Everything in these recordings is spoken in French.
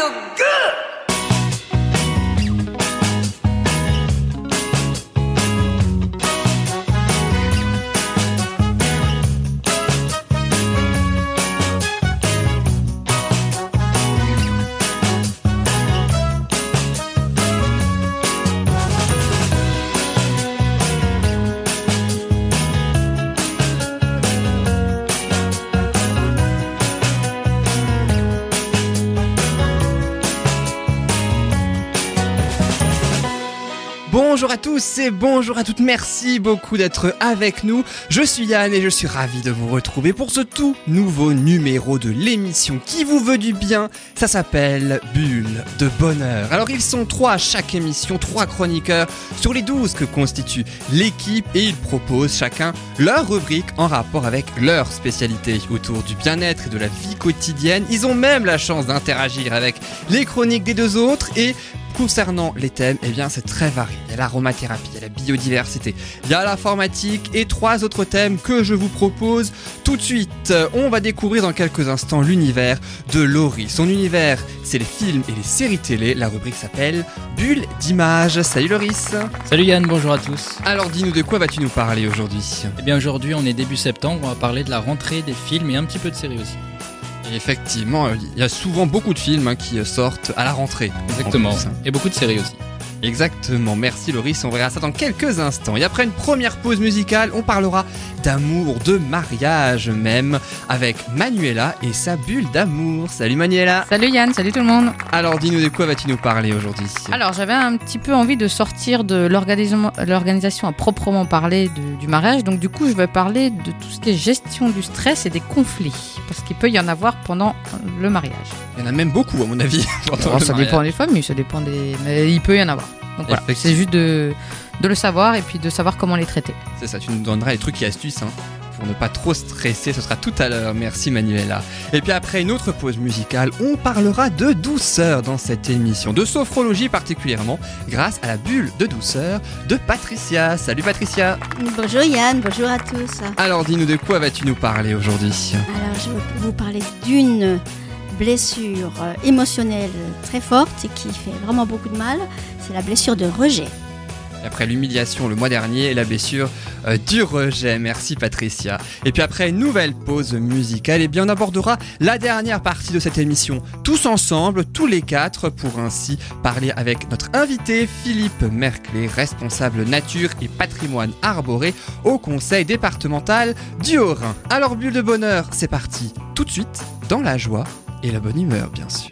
feel good. Tous et bonjour à toutes, merci beaucoup d'être avec nous. Je suis Yann et je suis ravi de vous retrouver pour ce tout nouveau numéro de l'émission qui vous veut du bien. Ça s'appelle Bulle de Bonheur. Alors ils sont trois à chaque émission, trois chroniqueurs sur les douze que constitue l'équipe et ils proposent chacun leur rubrique en rapport avec leur spécialité autour du bien-être et de la vie quotidienne. Ils ont même la chance d'interagir avec les chroniques des deux autres et Concernant les thèmes, eh bien c'est très varié. Il y a l'aromathérapie, il y a la biodiversité, il y a l'informatique et trois autres thèmes que je vous propose tout de suite. On va découvrir dans quelques instants l'univers de Laurie. Son univers, c'est les films et les séries télé. La rubrique s'appelle Bulle d'image. Salut Loris. Salut Yann, bonjour à tous. Alors dis-nous de quoi vas-tu nous parler aujourd'hui? Eh bien aujourd'hui on est début septembre, on va parler de la rentrée des films et un petit peu de séries aussi. Et Effectivement, il y a souvent beaucoup de films hein, qui sortent à la rentrée. Exactement. Plus, hein. Et beaucoup de séries aussi. Exactement, merci Loris, on verra ça dans quelques instants. Et après une première pause musicale, on parlera d'amour, de mariage même, avec Manuela et sa bulle d'amour. Salut Manuela Salut Yann, salut tout le monde. Alors dis-nous de quoi vas-tu nous parler aujourd'hui? Alors j'avais un petit peu envie de sortir de l'organisation à proprement parler de- du mariage, donc du coup je vais parler de tout ce qui est gestion du stress et des conflits, parce qu'il peut y en avoir pendant le mariage. Il y en a même beaucoup à mon avis. Alors, ça mariage. dépend des familles, ça dépend des... Mais il peut y en avoir. Donc voilà, Effectivement. c'est juste de, de le savoir et puis de savoir comment les traiter. C'est ça, tu nous donneras les trucs et astuces hein, pour ne pas trop stresser, ce sera tout à l'heure. Merci Manuela. Et puis après une autre pause musicale, on parlera de douceur dans cette émission, de sophrologie particulièrement, grâce à la bulle de douceur de Patricia. Salut Patricia Bonjour Yann, bonjour à tous. Alors dis-nous de quoi vas-tu nous parler aujourd'hui? Alors je vais vous parler d'une blessure euh, émotionnelle très forte et qui fait vraiment beaucoup de mal. La blessure de rejet. Et Après l'humiliation le mois dernier la blessure euh, du rejet, merci Patricia. Et puis après une nouvelle pause musicale, et bien on abordera la dernière partie de cette émission, tous ensemble, tous les quatre, pour ainsi parler avec notre invité Philippe Merclé, responsable nature et patrimoine arboré au conseil départemental du Haut-Rhin. Alors bulle de bonheur, c'est parti, tout de suite, dans la joie et la bonne humeur bien sûr.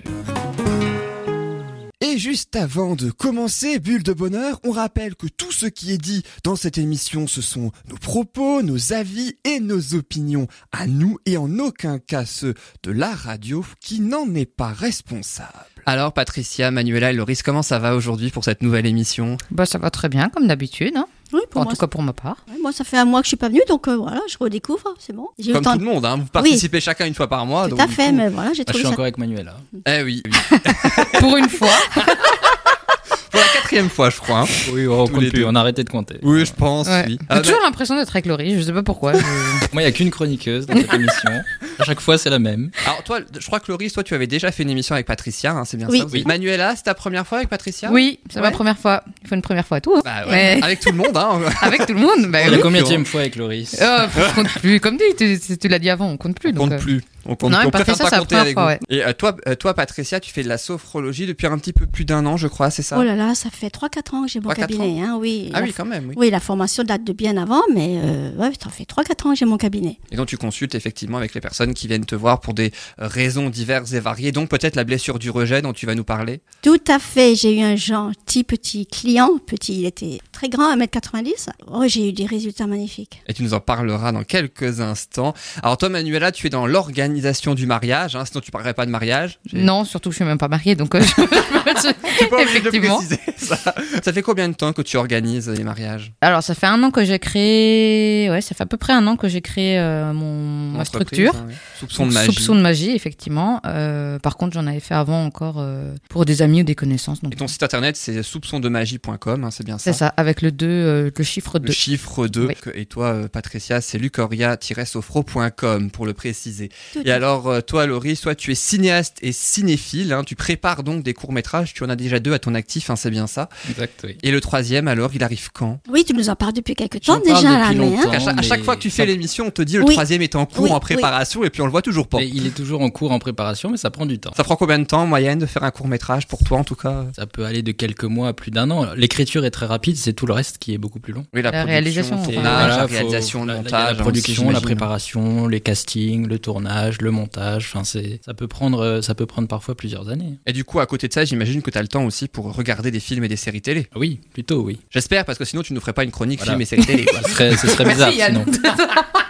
Et juste avant de commencer, Bulle de Bonheur, on rappelle que tout ce qui est dit dans cette émission, ce sont nos propos, nos avis et nos opinions à nous et en aucun cas ceux de la radio qui n'en est pas responsable. Alors Patricia, Manuela et Loris, comment ça va aujourd'hui pour cette nouvelle émission? Bah ça va très bien comme d'habitude, hein. Oui, pour en moi, tout cas pour ma part. ouais, moi, ça fait un mois que je suis pas venue, donc euh, voilà, je redécouvre, c'est bon. J'ai Comme tout le monde, hein, vous participez chacun une fois par mois. Tout donc à fait, coup- mais voilà, j'ai Ah, je trouvé suis ça. encore avec Manuela. Eh oui, oui. pour une fois. pour la quatrième fois je crois. hein. Oui, on Tous compte plus, deux. on a arrêté de compter. Oui, je pense, Ouais. oui. J'ai Ah, toujours l'impression d'être avec Laurie, je sais pas pourquoi. je- Moi, il n'y a qu'une chroniqueuse dans cette émission. À chaque fois, c'est la même. Alors toi, je crois que Loris, toi tu avais déjà fait une émission avec Patricia, hein, c'est bien Oui. ça Oui. Manuela, c'est ta première fois avec Patricia? Oui, c'est Ouais. ma première fois. Il faut une première fois à tout. hein. Bah ouais, Mais- avec tout le monde, hein. Avec tout le monde, bah C'est oui. la combienième fois avec Loris Oh, on compte plus. Comme dit, tu, tu l'as dit avant, on compte plus. On donc, compte euh, plus. On Non, On préfère Patricia, pas compter avec fois, vous. ouais. Et euh, toi, euh, toi, Patricia, tu fais de la sophrologie depuis un petit peu plus d'un an, je crois, c'est ça Oh là là, ça fait 3-4 ans que j'ai mon 3-4 cabinet, hein, oui. Ah La- oui, quand même, oui. Oui, la formation date de bien avant, mais euh, ouais, ça fait 3-4 ans que j'ai mon cabinet. Et donc tu consultes effectivement avec les personnes qui viennent te voir pour des raisons diverses et variées, donc peut-être la blessure du rejet dont tu vas nous parler. Tout à fait, j'ai eu un gentil petit client, petit, il était très grand, 1m90. Oh, j'ai eu des résultats magnifiques. Et tu nous en parleras dans quelques instants. Alors toi, Manuela, tu es dans l'organisation du mariage, hein, sinon tu parlerais pas de mariage. Non, surtout, je suis même pas mariée, donc euh, je- de le effectivement. ça. Ça fait combien de temps que tu organises les mariages Alors, ça fait un an que j'ai créé. Ouais, ça fait à peu près un an que j'ai créé euh, mon ma structure. hein, ouais. Soupçon de magie. Soupçon de magie, effectivement. Euh, par contre, j'en avais fait avant encore pour des amis ou des connaissances. Donc, Et ton site internet, c'est soupçondemagie.com, hein, c'est bien ça c'est ça, avec le 2, euh, le chiffre Le 2. chiffre 2. Oui. Et toi, Patricia, c'est lucoria-sophro.com pour le préciser. Tout Et alors, euh, toi, Loris, toi, tu es cinéaste et cinéphile. hein, tu prépares donc des courts-métrages. Tu en as déjà deux à ton actif, hein, c'est bien ça. Exact, oui. Et le troisième, alors, il arrive quand? Oui, tu nous en parles depuis quelques temps déjà, là, depuis mais, hein. longtemps. à, chaque, à chaque mais fois que tu ça- fais l'émission, on te dit le Oui. troisième est en cours, Oui, en oui. préparation, et puis on le voit toujours pas. Mais il est toujours en cours en préparation, mais ça prend du temps. Ça prend combien de temps en moyenne de faire un court-métrage pour toi, en tout cas? Ça peut aller de quelques mois à plus d'un an. L'écriture est très rapide, c'est tout le reste qui est beaucoup plus long. Oui, La réalisation, le enfin, tournage, Voilà, la réalisation, la- le la- montage, la hein, production, la préparation, les castings, le tournage, le montage. Enfin, c'est ça peut prendre euh, ça peut prendre parfois plusieurs années. Et du coup, à côté de ça, j'imagine que tu as le temps aussi pour regarder des films et des séries télé. Oui, plutôt oui. J'espère, parce que sinon, tu ne ferais pas une chronique Voilà. film et séries télé. Ce serait, ce serait bizarre Merci, Yann. sinon.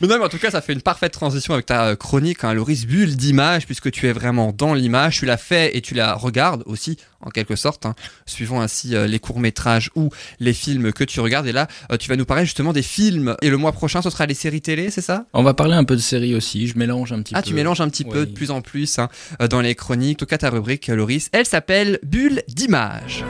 Mais non, mais en tout cas, ça fait une parfaite transition avec ta euh, chronique, hein, Loris, bulle d'image, puisque tu es vraiment dans l'image, tu la fais et tu la regardes aussi, en quelque sorte, hein, suivant ainsi euh, les courts-métrages ou les films que tu regardes. Et là, euh, tu vas nous parler justement des films. Et le mois prochain, ce sera les séries télé, c'est ça? On va parler un peu de séries aussi. Je mélange un petit Ah, peu. tu mélanges un petit peu de plus en plus hein, dans les chroniques. En tout cas, ta rubrique, Loris, elle s'appelle Bulle d'image.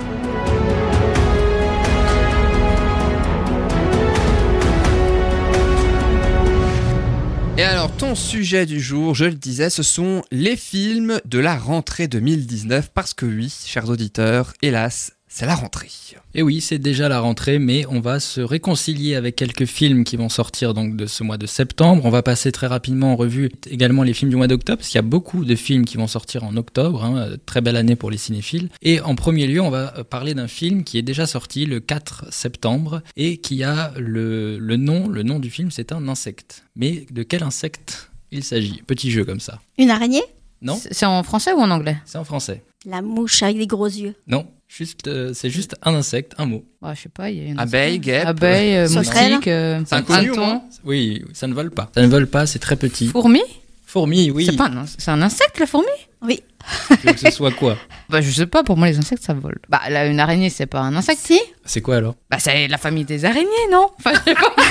Et alors, ton sujet du jour, je le disais, ce sont les films de la rentrée 2019, parce que oui, chers auditeurs, hélas, c'est la rentrée. Et oui, c'est déjà la rentrée, mais on va se réconcilier avec quelques films qui vont sortir donc de ce mois de septembre. On va passer très rapidement en revue également les films du mois d'octobre, parce qu'il y a beaucoup de films qui vont sortir en octobre. hein, très belle année pour les cinéphiles. Et en premier lieu, on va euh, parler d'un film qui est déjà sorti le 4 septembre et qui a le, le nom, le nom du film, c'est un insecte. Mais de quel insecte il s'agit? Petit jeu comme ça. Une araignée? Non, C'est c'est en français ou en anglais? C'est en français. La mouche avec des gros yeux. Non, juste, euh, c'est juste un insecte, un mot. Ouais, Je sais pas, il y a une Abeille, guêpe. Abeille, euh, moustique, euh, C'est inconnu, au moins Oui, ça ne vole pas. Ça ne vole pas, c'est très petit. Fourmi? Fourmi, oui. C'est pas un, c'est un insecte la fourmi? Oui. Tu veux que ce soit quoi? Bah je sais pas, pour moi les insectes ça vole. Bah là une araignée c'est pas un insecte. Si C'est quoi alors? Bah c'est la famille des araignées non? Enfin, je sais pas.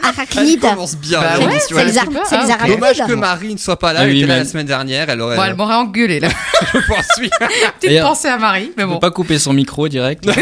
Elle Arachnide. commence bien. Bah ouais, C'est elle. les, ar- pas. c'est les. Dommage que Marie ne soit pas là, Ah elle oui, était là mais- la semaine dernière, elle aurait... Bon elle m'aurait engueulé là. je pense, oui. Petite pensée à Marie, mais On bon. peut pas couper son micro direct.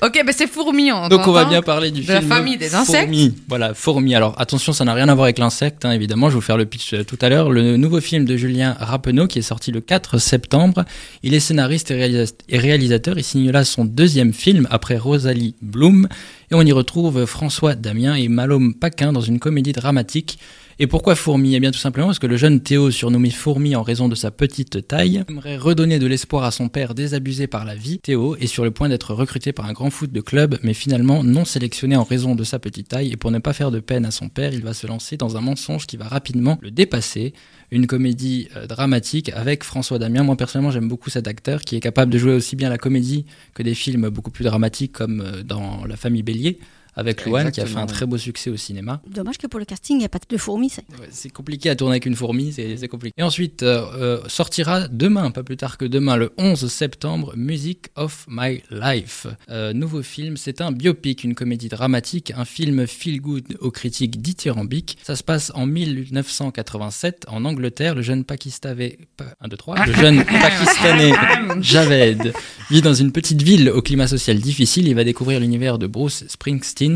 Ok bah c'est fourmi on Donc on va bien parler du De la film famille des insectes. Fourmi. Voilà, Fourmi. Alors attention, ça n'a rien à voir avec l'insecte, hein, évidemment. Je vais vous faire le pitch euh, tout à l'heure. Le nouveau film de Julien Rappeneau qui est sorti le 4 septembre. Il est scénariste et, et réalisateur. Il signe là son deuxième film après Rosalie Bloom. Et on y retrouve François Damien et Malome Paquin dans une comédie dramatique. Et pourquoi Fourmi Eh bien tout simplement parce que le jeune Théo, surnommé Fourmi en raison de sa petite taille, aimerait redonner de l'espoir à son père désabusé par la vie. Théo est sur le point d'être recruté par un grand foot de club, mais finalement non sélectionné en raison de sa petite taille. Et pour ne pas faire de peine à son père, il va se lancer dans un mensonge qui va rapidement le dépasser. Une comédie euh, dramatique avec François Damien. Moi personnellement j'aime beaucoup cet acteur qui est capable de jouer aussi bien la comédie que des films beaucoup plus dramatiques comme euh, dans La famille Bélier avec Louane qui a fait un très beau succès au cinéma. Dommage que pour le casting, il n'y a pas de fourmis. c'est- Ouais, c'est compliqué à tourner avec une fourmi, c'est compliqué. Et ensuite, euh, euh, sortira demain, pas plus tard que demain, le 11 septembre, Music of My Life. Euh, nouveau film, c'est un biopic, une comédie dramatique, un film feel-good aux critiques dithyrambiques. Ça se passe en 1987 en Angleterre. Le jeune Pakistanais, pa- un, deux, trois, le jeune Pakistanais Javed vit dans une petite ville au climat social difficile. Il va découvrir l'univers de Bruce Springsteen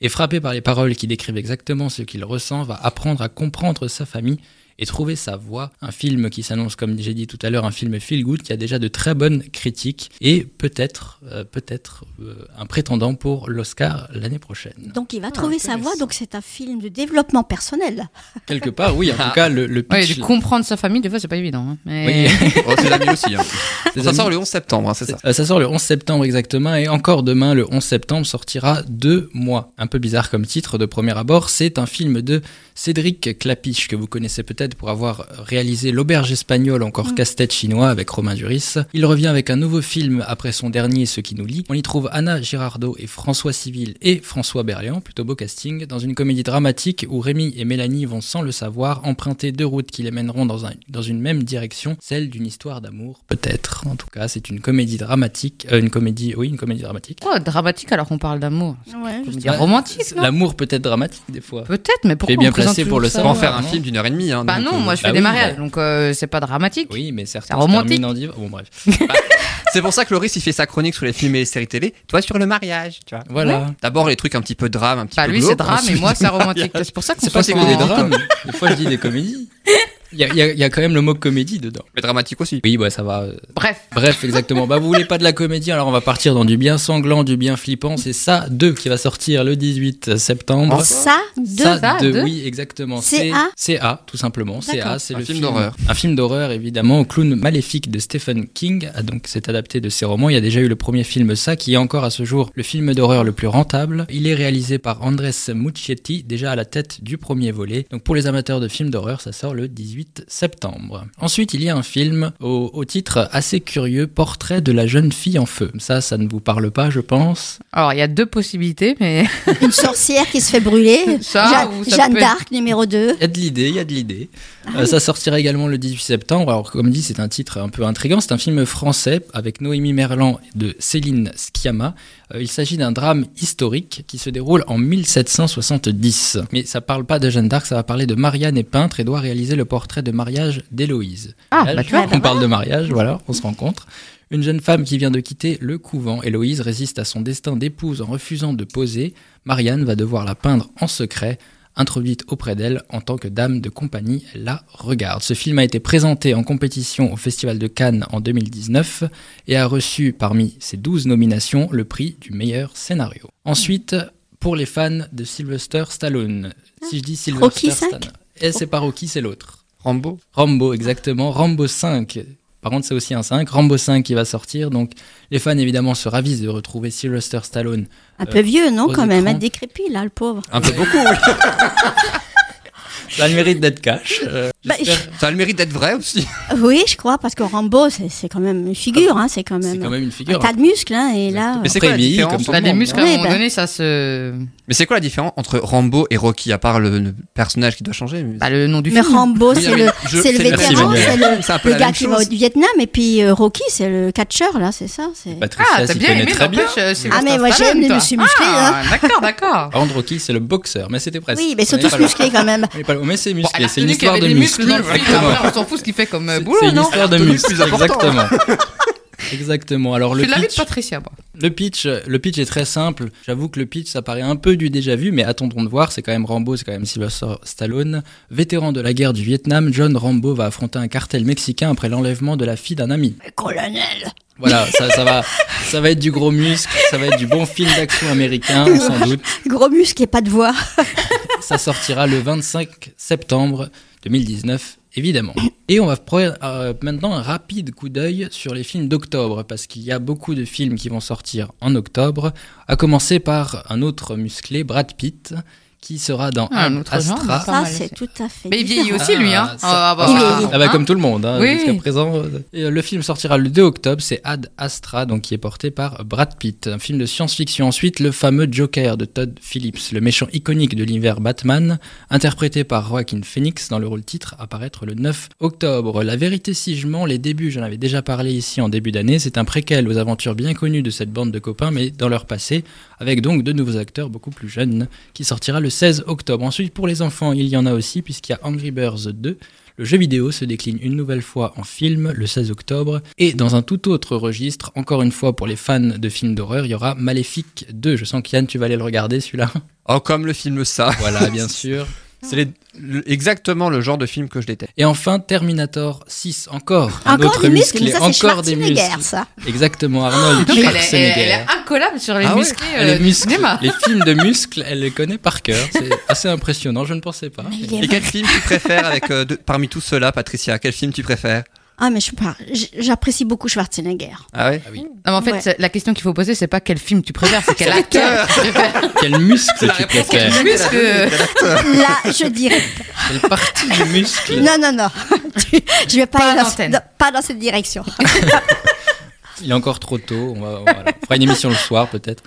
et frappé par les paroles qui décrivent exactement ce qu'il ressent, va apprendre à comprendre sa famille et trouver sa voie. Un film qui s'annonce, comme j'ai dit tout à l'heure, un film feel good qui a déjà de très bonnes critiques et peut-être, euh, peut-être euh, un prétendant pour l'Oscar l'année prochaine. Donc il va trouver sa voie. Donc c'est un film de développement personnel. Quelque part, oui. En tout cas, le, le Ouais, pitch. de comprendre sa famille des fois c'est pas évident. hein. Mais... Oui. Oh, c'est l'ami aussi. hein. Ça amis- sort le 11 septembre, hein, c'est ça. Euh, ça sort le 11 septembre exactement et encore demain, le 11 septembre, sortira Deux mois. Un peu bizarre comme titre de premier abord, c'est un film de Cédric Clapiche que vous connaissez peut-être pour avoir réalisé L'Auberge espagnole, encore casse-tête chinois avec Romain Duris. Il revient avec un nouveau film après son dernier Ce qui nous lie. On y trouve Anna Girardot et François Civil et François Berliand, plutôt beau casting, dans une comédie dramatique où Rémi et Mélanie vont sans le savoir emprunter deux routes qui les mèneront dans, un, dans une même direction, celle d'une histoire d'amour, peut-être. En tout cas, c'est une comédie dramatique, euh, une comédie, oui, une comédie dramatique. Quoi, dramatique alors qu'on parle d'amour Ouais, Comédie romantique, L'amour peut être dramatique des fois. Peut-être, mais pourquoi Tu es bien on placé pour le ça Pour en savoir. faire un film d'une heure et demie. Hein, Bah donc, non, euh, moi je bah fais oui, des bah- mariages, donc euh, c'est pas dramatique. Oui, mais certains C'est romantique. se terminent en div- Bon, bref. C'est pour ça que Loris il fait sa chronique sur les films et les séries télé, toi sur le mariage, tu vois. Voilà. D'abord les trucs un petit peu drame, un petit Bah peu lui c'est drame et ensuite- moi c'est romantique. C'est pour ça qu'on C'est pas que des drames. Des fois, je dis des comédies. Il y a, il y a- il y a quand même le mot comédie dedans. Mais dramatique aussi. Oui, bah ça va. Bref. Bref, exactement. Bah, vous voulez pas de la comédie, alors on va partir dans du bien sanglant, du bien flippant. C'est ça 2 qui va sortir le 18 septembre. Ça, deux. Ça Ça, 2, deux oui, exactement. CA C'est CA, tout simplement. CA, D'accord. c'est le film d'horreur. Un film d'horreur, évidemment, au clown maléfique de Stephen King. Ah, Donc, c'est adapté de ses romans. Il y a déjà eu le premier film Ça, qui est encore à ce jour le film d'horreur le plus rentable. Il est réalisé par Andres Muccietti, déjà à la tête du premier volet. Donc, pour les amateurs de films d'horreur, ça sort le 18 septembre. Ensuite, il y a un film au, au titre assez curieux, Portrait de la jeune fille en feu. Ça, ça ne vous parle pas, je pense. Alors il y a deux possibilités, mais Une sorcière qui se fait brûler. Ça, ça Jeanne être- d'Arc, numéro 2. Il y a de l'idée, il y a de l'idée. Euh, ça sortira également le 18 septembre. Alors, comme dit, c'est un titre un peu intrigant. C'est un film français avec Noémie Merlan de Céline Sciamma. Euh, il s'agit d'un drame historique qui se déroule en 1770. Mais ça parle pas de Jeanne d'Arc, ça va parler de Marianne est peintre et doit réaliser le portrait de mariage d'Héloïse. Ah, Là, bah, je- tu vois. on parle de mariage, voilà, on se rencontre. Une jeune femme qui vient de quitter le couvent, Héloïse résiste à son destin d'épouse en refusant de poser. Marianne va devoir la peindre en secret. Introduite auprès d'elle en tant que dame de compagnie, elle la regarde. Ce film a été présenté en compétition au Festival de Cannes en 2019 et a reçu parmi ses 12 nominations le prix du meilleur scénario. Ensuite, pour les fans de Sylvester Stallone, si je dis Sylvester Rocky Stallone, et c'est pas Rocky, c'est l'autre. Rambo. Rambo, exactement. Rambo 5. Par contre, c'est aussi un 5. Rambo 5 qui va sortir. Donc, les fans, évidemment, se ravissent de retrouver Sylvester Stallone. Un peu vieux, non, aux quand même. Un décrépit, là, le pauvre. Un peu beaucoup. oui. Ça a le mérite d'être cash. Euh, Bah, Ça a le mérite d'être vrai aussi. Oui, je crois, parce que Rambo, c'est quand même une figure. Hein, c'est quand quand même une un figure. tas de muscles. Hein, et là, Mais c'est Après, quoi la différence comme tout des muscles hein. à un moment bah. donné, ça se. Mais c'est quoi la différence entre Rambo et Rocky à part le, le personnage qui doit changer mais- Bah, le nom du mais film. Rambo, Oui, c'est le, mais je- c'est le c'est le- Merci, vétéran, c'est le, un le gars qui va au Vietnam. Et puis euh, Rocky, c'est le catcheur, là, c'est ça. c'est- Patricia Ah, t'as bien aimé, très bien. Ah, mais moi, j'aime les muscles musclés, Ah, d'accord, d'accord. Contre, Rocky, c'est le boxeur, mais c'était presque. Oui, mais ils On sont tous musclés quand même. Mais c'est musclé, c'est une histoire de muscles on s'en fout ce qu'il fait comme euh, C'est- boulot, C'est une histoire de Elle a retenu le muscles. plus important. Exactement. Exactement. Alors le pitch, Patricia, moi. le pitch, le pitch est très simple. J'avoue que le pitch, ça paraît un peu du déjà vu, mais attendons de voir. C'est quand même Rambo, c'est quand même Sylvester Stallone, vétéran de la guerre du Vietnam. John Rambo va affronter un cartel mexicain après l'enlèvement de la fille d'un ami. Mais colonel Voilà, ça, ça va, ça va être du gros muscle, ça va être du bon film d'action américain, sans doute. Gros muscle et pas de voix. Ça sortira le 25 septembre 2019, évidemment. Et on va prendre euh, maintenant un rapide coup d'œil sur les films d'octobre, parce qu'il y a beaucoup de films qui vont sortir en octobre, à commencer par un autre musclé, Brad Pitt, qui sera dans Ah, genre, Astra. Ça, c'est tout à fait. Mais il vieillit aussi, lui, hein. Ah, ça- Ah, bah. Ah bah hein. comme tout le monde, hein, Oui. jusqu'à présent. et, euh, le film sortira le 2 octobre, c'est Ad Astra, donc qui est porté par Brad Pitt, un film de science-fiction. Ensuite, le fameux Joker de Todd Phillips, le méchant iconique de l'univers Batman, interprété par Joaquin Phoenix dans le rôle titre, apparaître le 9 octobre. La vérité si je mens, les débuts, j'en avais déjà parlé ici en début d'année, c'est un préquel aux aventures bien connues de cette bande de copains, mais dans leur passé, avec donc de nouveaux acteurs beaucoup plus jeunes, qui sortira le 16 octobre. Ensuite, pour les enfants, il y en a aussi, puisqu'il y a Angry Birds 2, le jeu vidéo se décline une nouvelle fois en film le 16 octobre et dans un tout autre registre, encore une fois pour les fans de films d'horreur, il y aura Maléfique 2. Je sens qu'Yann, tu vas aller le regarder celui-là. Oh, comme le film Ça. Voilà, bien sûr. C'est les- le- exactement le genre de film que je déteste. Et enfin Terminator 6, encore un Encore autre des muscles, mais ça, encore des muscles. Ça. Exactement, Arnold elle elle, Schwarzenegger. elle est incollable sur les Ah ouais musclés euh, est du musclée. cinéma. Les films de muscles, elle les connaît par cœur. C'est assez impressionnant, je ne pensais pas. Et quel film tu préfères avec euh, de- parmi tous ceux-là, Patricia Quel film tu préfères? Ah, mais je par- j- j'apprécie beaucoup Schwarzenegger. Ah ouais Ah oui. Non, mais en fait, Ouais. la question qu'il faut poser, c'est pas quel film tu préfères, c'est quel acteur tu préfères. Quel muscle tu préfères Quel muscle euh, Là, je dirais. Quelle partie du muscle Non, non, non. Je vais pas, Pas aller dans, pas dans cette direction. Il est encore trop tôt. On, va, voilà. on fera une émission le soir peut-être.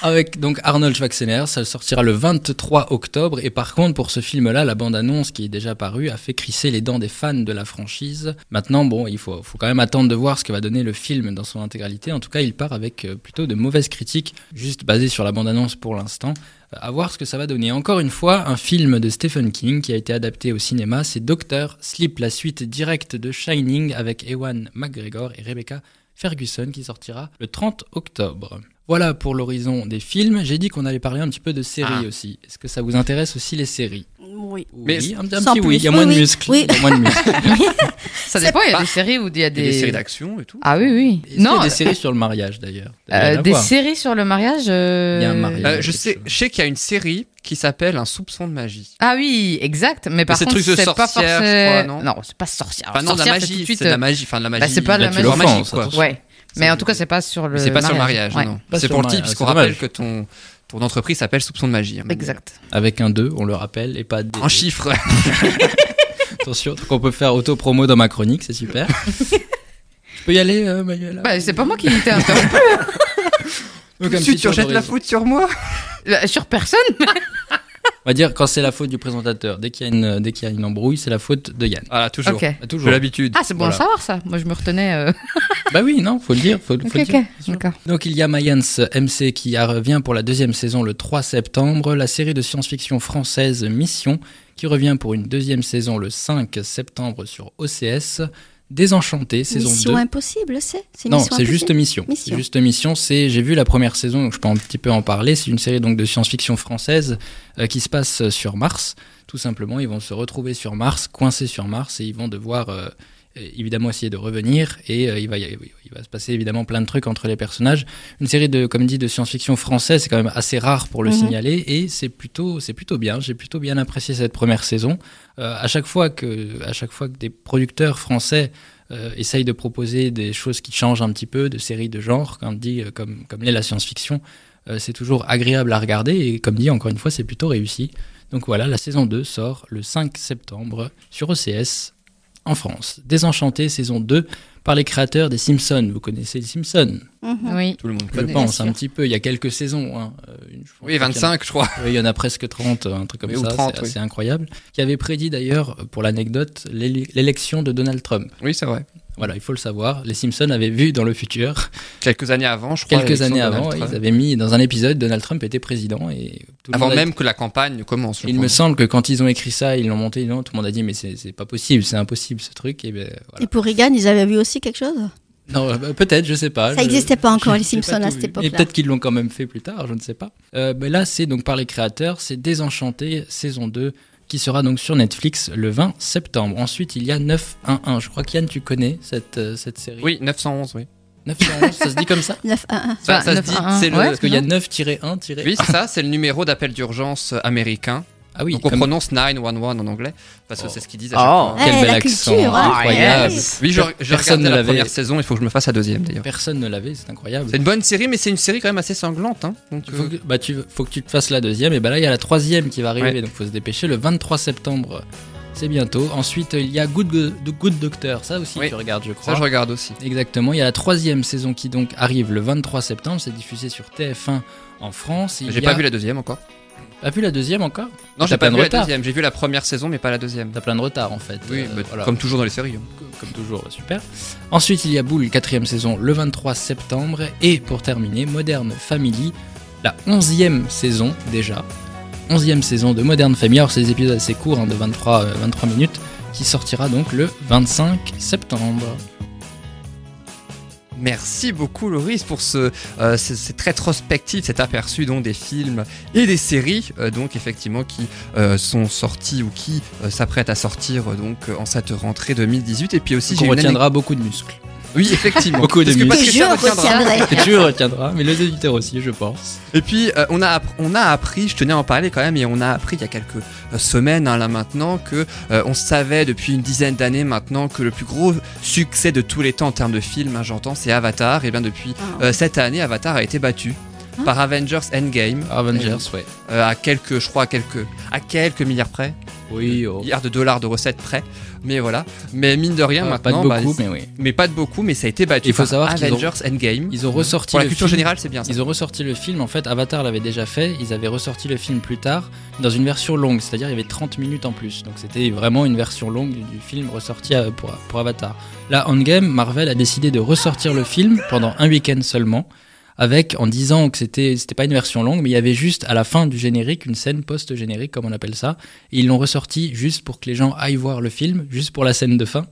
Avec donc Arnold Schwarzenegger, ça sortira le 23 octobre. Et par contre, pour ce film-là, la bande-annonce qui est déjà parue a fait crisser les dents des fans de la franchise. Maintenant, bon, il faut, faut quand même attendre de voir ce que va donner le film dans son intégralité. En tout cas, il part avec euh, plutôt de mauvaises critiques, juste basées sur la bande-annonce pour l'instant. Euh, À voir ce que ça va donner. Encore une fois, un film de Stephen King qui a été adapté au cinéma, c'est Doctor Sleep, la suite directe de Shining avec Ewan McGregor et Rebecca Ferguson qui sortira le 30 octobre. Voilà pour l'horizon des films. J'ai dit qu'on allait parler un petit peu de séries Ah. aussi. Est-ce que ça vous intéresse aussi les séries? Oui. Mais oui, un, un petit oui. Il y a Oui, moins de muscles. Oui. Il y a moins de muscles. Ça dépend, il y a des séries où il y a Il y a des... des séries d'action et tout. Ah oui, oui. Est-ce qu'il y a Non, des séries sur le mariage d'ailleurs? euh, des voir. séries sur le mariage. euh, Il y a un mariage. Euh, je sais, chose. je sais qu'il y a une série qui s'appelle Un soupçon de magie. Ah oui, exact. Mais par c'est contre, truc de c'est pas sorcière, je forcément. crois, non? C'est pas sorcière. Enfin non, de la Sorcière, tout magie, c'est de la magie, enfin de la magie. bah, c'est pas de la magie. Ouais. Mais en tout cas, c'est pas sur le. C'est pas sur le mariage, Ouais. non. C'est pour le titre, mariage, puisqu'on rappelle dommage. que ton, ton entreprise s'appelle Soupçon de magie. hein, Exact. Avec un 2, on le rappelle, et pas des. En chiffres. Attention, donc on peut faire auto-promo dans ma chronique, c'est super. Je peux y aller, euh, Manuela Bah, c'est pas moi qui t'ai interrompu. Donc, un Tu, tu rejettes la faute sur moi Euh, sur personne. On va dire quand c'est la faute du présentateur. Dès qu'il y a une, dès qu'il y a une embrouille, c'est la faute de Yann. Voilà, toujours. Ok. Ah, J'ai Toujours. l'habitude. Ah, c'est bon Voilà. à savoir ça. Moi, je me retenais. euh, Bah oui, non, faut le dire. Faut, faut Ok, le ok. dire. D'accord. Donc il y a Mayans MC qui a- revient pour la deuxième saison le 3 septembre, la série de science-fiction française Mission qui revient pour une deuxième saison le 5 septembre sur OCS, Désenchanté saison Mission 2. impossible, c'est Non, c'est juste Mission. Mission. C'est juste Mission. C'est, j'ai vu la première saison, donc je peux un petit peu en parler. C'est une série donc de science-fiction française euh, qui se passe euh, sur Mars. Tout simplement, ils vont se retrouver sur Mars, coincés sur Mars, et ils vont devoir euh, évidemment essayer de revenir. Et euh, il va, il va se passer évidemment plein de trucs entre les personnages. Une série de, comme dit, de science-fiction française, c'est quand même assez rare pour le Mhm. signaler, et c'est plutôt, c'est plutôt bien. J'ai plutôt bien apprécié cette première saison. Euh, à chaque fois que, à chaque fois que des producteurs français euh, essayent de proposer des choses qui changent un petit peu, de séries de genre, comme dit, euh, comme, comme l'est la science-fiction. Euh, c'est toujours agréable à regarder et comme dit, encore une fois, c'est plutôt réussi. Donc voilà, la saison 2 sort le 5 septembre sur OCS en France. Désenchanté, saison 2, par les créateurs des Simpsons. Vous connaissez les Simpsons? Mhm. Oui. Tout le monde Je connaît. pense un petit peu. Il y a quelques saisons. hein. Une- je pense Oui, qu'il y en a- 25, je crois. oui, il y en a presque 30, un truc comme Oui, ça, 30, c'est oui. assez incroyable. Qui avait prédit d'ailleurs, pour l'anecdote, l'éle- l'élection de Donald Trump. Oui, c'est vrai. Voilà, il faut le savoir. Les Simpsons avaient vu dans le futur, Quelques années avant, je crois. quelques années avant, Trump. ils avaient mis dans un épisode Donald Trump était président et tout le Avant monde même que la campagne ne commence. Il crois. me semble que quand ils ont écrit ça, ils l'ont monté, non, tout le monde a dit mais c'est pas possible, c'est impossible ce truc. Et ben, voilà. Et pour Reagan, ils avaient vu aussi quelque chose? Non, euh, peut-être, je sais pas. Ça n'existait pas encore, les Simpsons, à cette vu. époque-là. Et peut-être qu'ils l'ont quand même fait plus tard, je ne sais pas. Euh, mais là, c'est donc par les créateurs, c'est Désenchanté, saison 2, qui sera donc sur Netflix le 20 septembre. Ensuite, il y a 911. Je crois qu'Yann, tu connais cette, euh, cette série Oui, 911, oui. 911, ça se dit comme ça 9 1 1. Ça, se 911, dit, c'est le. ouais. Parce qu'il y a 9-1- Oui, c'est ça, c'est le numéro d'appel d'urgence américain. Ah oui, Donc on comme- prononce 911 en anglais, parce que Oh. c'est ce qu'ils disent à Oh. chaque fois. quel Eh, bel accent, culture, hein. incroyable. yes. Oui, je, regardais la l'avait. première saison, il faut que je me fasse la deuxième d'ailleurs. Personne ne l'avait, c'est incroyable. C'est une bonne série, mais c'est une série quand même assez sanglante. Hein. Donc, faut euh, que, bah, tu, faut que tu te fasses la deuxième. Et bah là, il y a la troisième qui va arriver, Ouais. donc faut se dépêcher. Le 23 septembre, c'est bientôt. Ensuite, il y a Good, Go- Good Doctor. Ça aussi, Oui. tu regardes, je crois. ça, je regarde aussi. Exactement. Il y a la troisième saison qui donc arrive le 23 septembre. C'est diffusé sur TF1 en France. J'ai y pas a- vu la deuxième encore. T'as vu la deuxième encore Non, j'ai pas vu la deuxième. J'ai vu la première saison, mais pas la deuxième. T'as plein de retard en fait. Oui, Euh, bah, voilà. comme toujours dans les séries. hein. comme toujours, super. Ensuite, il y a Boule, quatrième saison, le 23 septembre. Et pour terminer, Modern Family, la onzième saison déjà. Onzième saison de Modern Family. Alors, c'est des épisodes assez courts, hein, de 23, euh, 23 minutes, qui sortira donc le 25 septembre. Merci beaucoup Loris pour ce, euh, ce- cette rétrospective, cet aperçu donc des films et des séries euh, donc effectivement qui euh, sont sortis ou qui euh, s'apprêtent à sortir donc en cette rentrée 2018 et puis aussi on une retiendra beaucoup de muscles. Oui effectivement. Beaucoup de Parce que retiendra. tu retiendras, mais les auditeurs aussi, je pense. Et puis euh, on, a, on a appris, je tenais à en parler quand même, et on a appris il y a quelques euh, semaines hein, là maintenant que euh, on savait depuis une dizaine d'années maintenant que le plus gros succès de tous les temps en termes de films, hein, j'entends, c'est Avatar. Et bien depuis Ah. euh, cette année, Avatar a été battu. Hein Par Avengers Endgame, Avengers, ouais. euh, à quelques, je crois, à quelques, à quelques milliards près, Oui, oh. milliards de dollars de recettes près, mais voilà. Mais mine de rien, Pas- pas de maintenant, bah, beaucoup, mais oui. mais pas de beaucoup, mais ça a été battu Il faut par savoir qu'ils ont- Avengers Endgame. Ils ont ressorti Pour la culture film. générale, c'est bien ça. Ils ont ressorti le film, en fait, Avatar l'avait déjà fait, ils avaient ressorti le film plus tard, dans une version longue, c'est-à-dire il y avait 30 minutes en plus. Donc c'était vraiment une version longue du, du film ressorti euh, pour, pour Avatar. Là, Endgame, Marvel a décidé de ressortir le film pendant un week-end seulement, avec, en disant que c'était c'était pas une version longue, mais il y avait juste à la fin du générique, une scène post-générique, comme on appelle ça, et ils l'ont ressorti juste pour que les gens aillent voir le film, juste pour la scène de fin.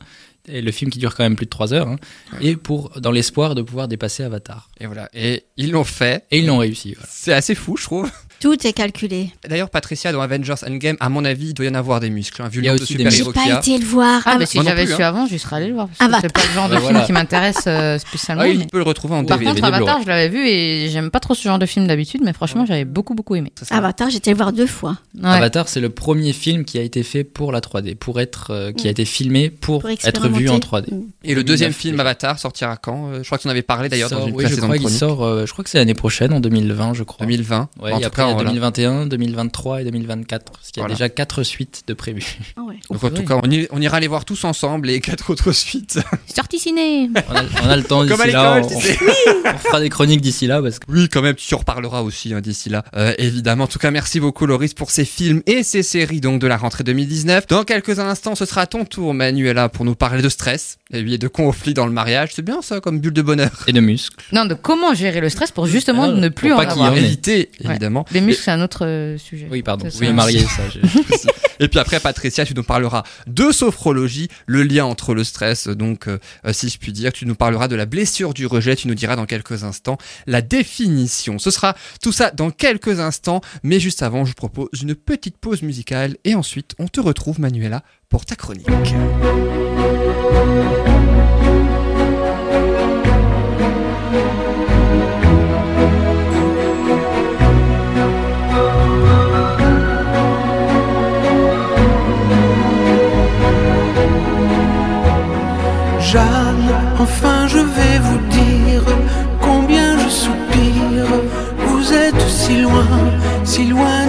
et le film qui dure quand même plus de 3 heures, hein, et pour dans l'espoir de pouvoir dépasser Avatar. Et voilà. Et ils l'ont fait. Et ils l'ont réussi. Voilà. C'est assez fou, je trouve. Tout est calculé. D'ailleurs, Patricia, dans Avengers Endgame, à mon avis, il doit y en avoir des muscles. Hein, vu Il le de J'ai super-héros y pas été le voir. Ah, Ah, mais si moi non j'avais su hein. avant, j'y serais allé le voir. Parce que Avatar. c'est pas le genre de Ouais, film qui m'intéresse euh, spécialement. Ah, il mais- peut le retrouver en Par DVD. contre, DVD, Avatar, je l'avais vu et j'aime pas trop ce genre de film d'habitude, mais franchement, j'avais beaucoup, beaucoup aimé. Avatar, j'étais le voir deux fois Ouais. Avatar, c'est le premier film qui a été fait pour la 3D, pour être, euh, qui a été filmé pour, pour être vu en 3D. Mm. Et le deuxième 2009, film. Avatar sortira quand Euh, Je crois que tu en avais parlé d'ailleurs Il dans sort- une oui, je précédente chronique. sort, euh, je crois que c'est l'année prochaine, en 2020, je crois. 2020. Ouais, en et tout après, cas, il y a voilà. 2021, 2023 et 2024. Parce qu'il y a Voilà. déjà quatre suites de prévues. Ah ouais. Donc en tout cas, on, y- on ira les voir tous ensemble et quatre autres suites. Sortie ciné on, a, on a le temps d'ici là. On, fera des chroniques d'ici là parce que Oui, quand même, tu en reparleras aussi hein, d'ici là, euh, évidemment. En tout cas, merci beaucoup, Loris, pour ces films et ces séries donc de la rentrée 2019. Dans quelques instants, ce sera à ton tour, Manuela, pour nous parler de stress et oui, et de conflits dans le mariage. C'est bien ça, comme bulle de bonheur. et de muscles. Non, de comment gérer le stress pour justement Ah non, ne pour plus en pas avoir. Éviter, Ouais. évidemment. Les muscles, c'est un autre euh, sujet. Oui, pardon. Oui, marié, ça. Et puis après, Patricia, tu nous parleras de sophrologie, le lien entre le stress, donc, euh, euh, si je puis dire. Tu nous parleras de la blessure du rejet. Tu nous diras dans quelques instants la définition. Ce sera tout ça dans quelques instants. Mais juste avant, je vous propose une petite pause musicale. Et ensuite, on te retrouve, Manuela, pour ta chronique.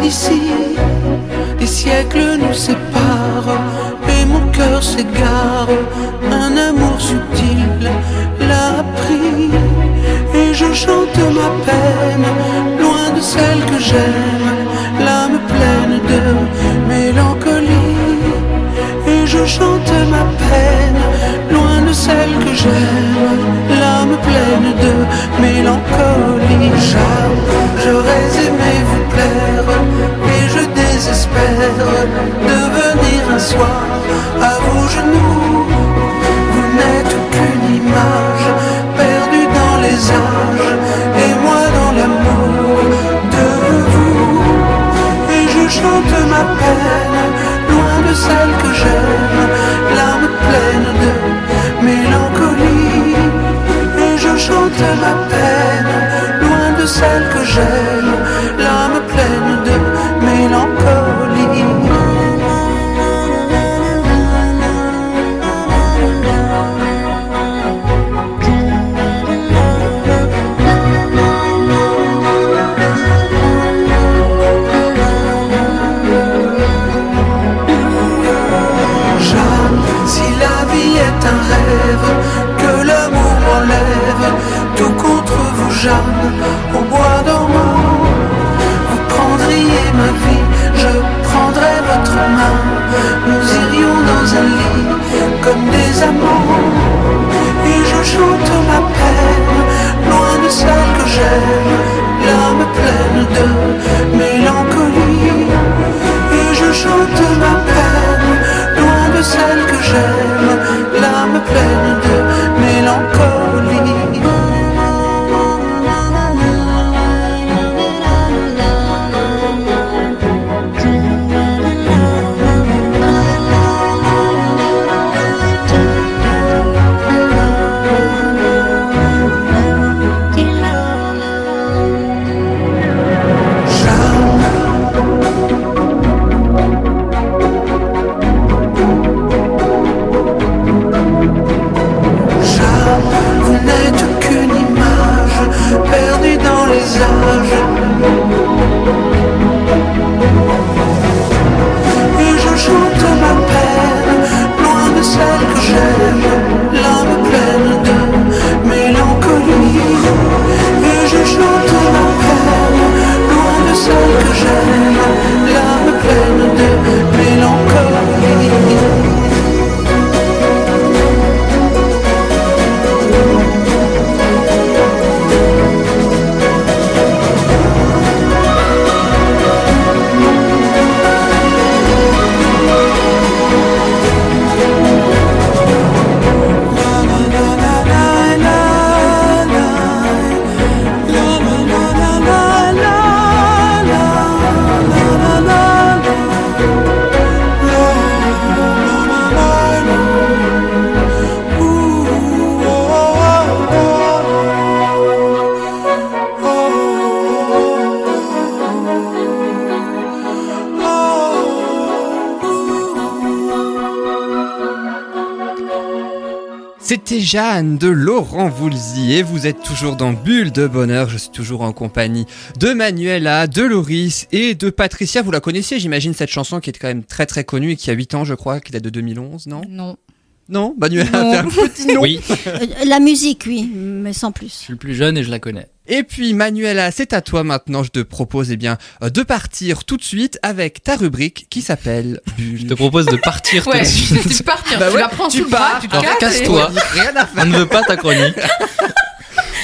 D'ici. Des siècles nous séparent et mon cœur s'égare. Un amour subtil l'a pris et je chante ma peine loin de celle que j'aime. L'âme pleine de mélancolie et je chante ma peine loin de celle que j'aime, l'âme pleine de mélancolie. J'aurais aimé Jeanne de Laurent Voulzy et vous êtes toujours dans Bulle de Bonheur. Je suis toujours en compagnie de Manuela, de Loris et de Patricia. Vous la connaissiez, j'imagine, cette chanson qui est quand même très très connue et qui a 8 ans, je crois, qui date de 2011, non? Non. Non Manuela Non. a fait un petit non. Oui, Euh, La musique, oui, mais sans je plus. suis le plus jeune et je la connais. Et puis Manuela, c'est à toi maintenant. Je te propose eh bien euh, de partir tout de suite avec ta rubrique qui s'appelle Bulle. Je te propose de partir tout Ouais, de suite. tu partir, Bah tu ouais, la prends tu sous le bras, pars. tu te casse-toi. Rien à faire. On ne veut pas ta chronique.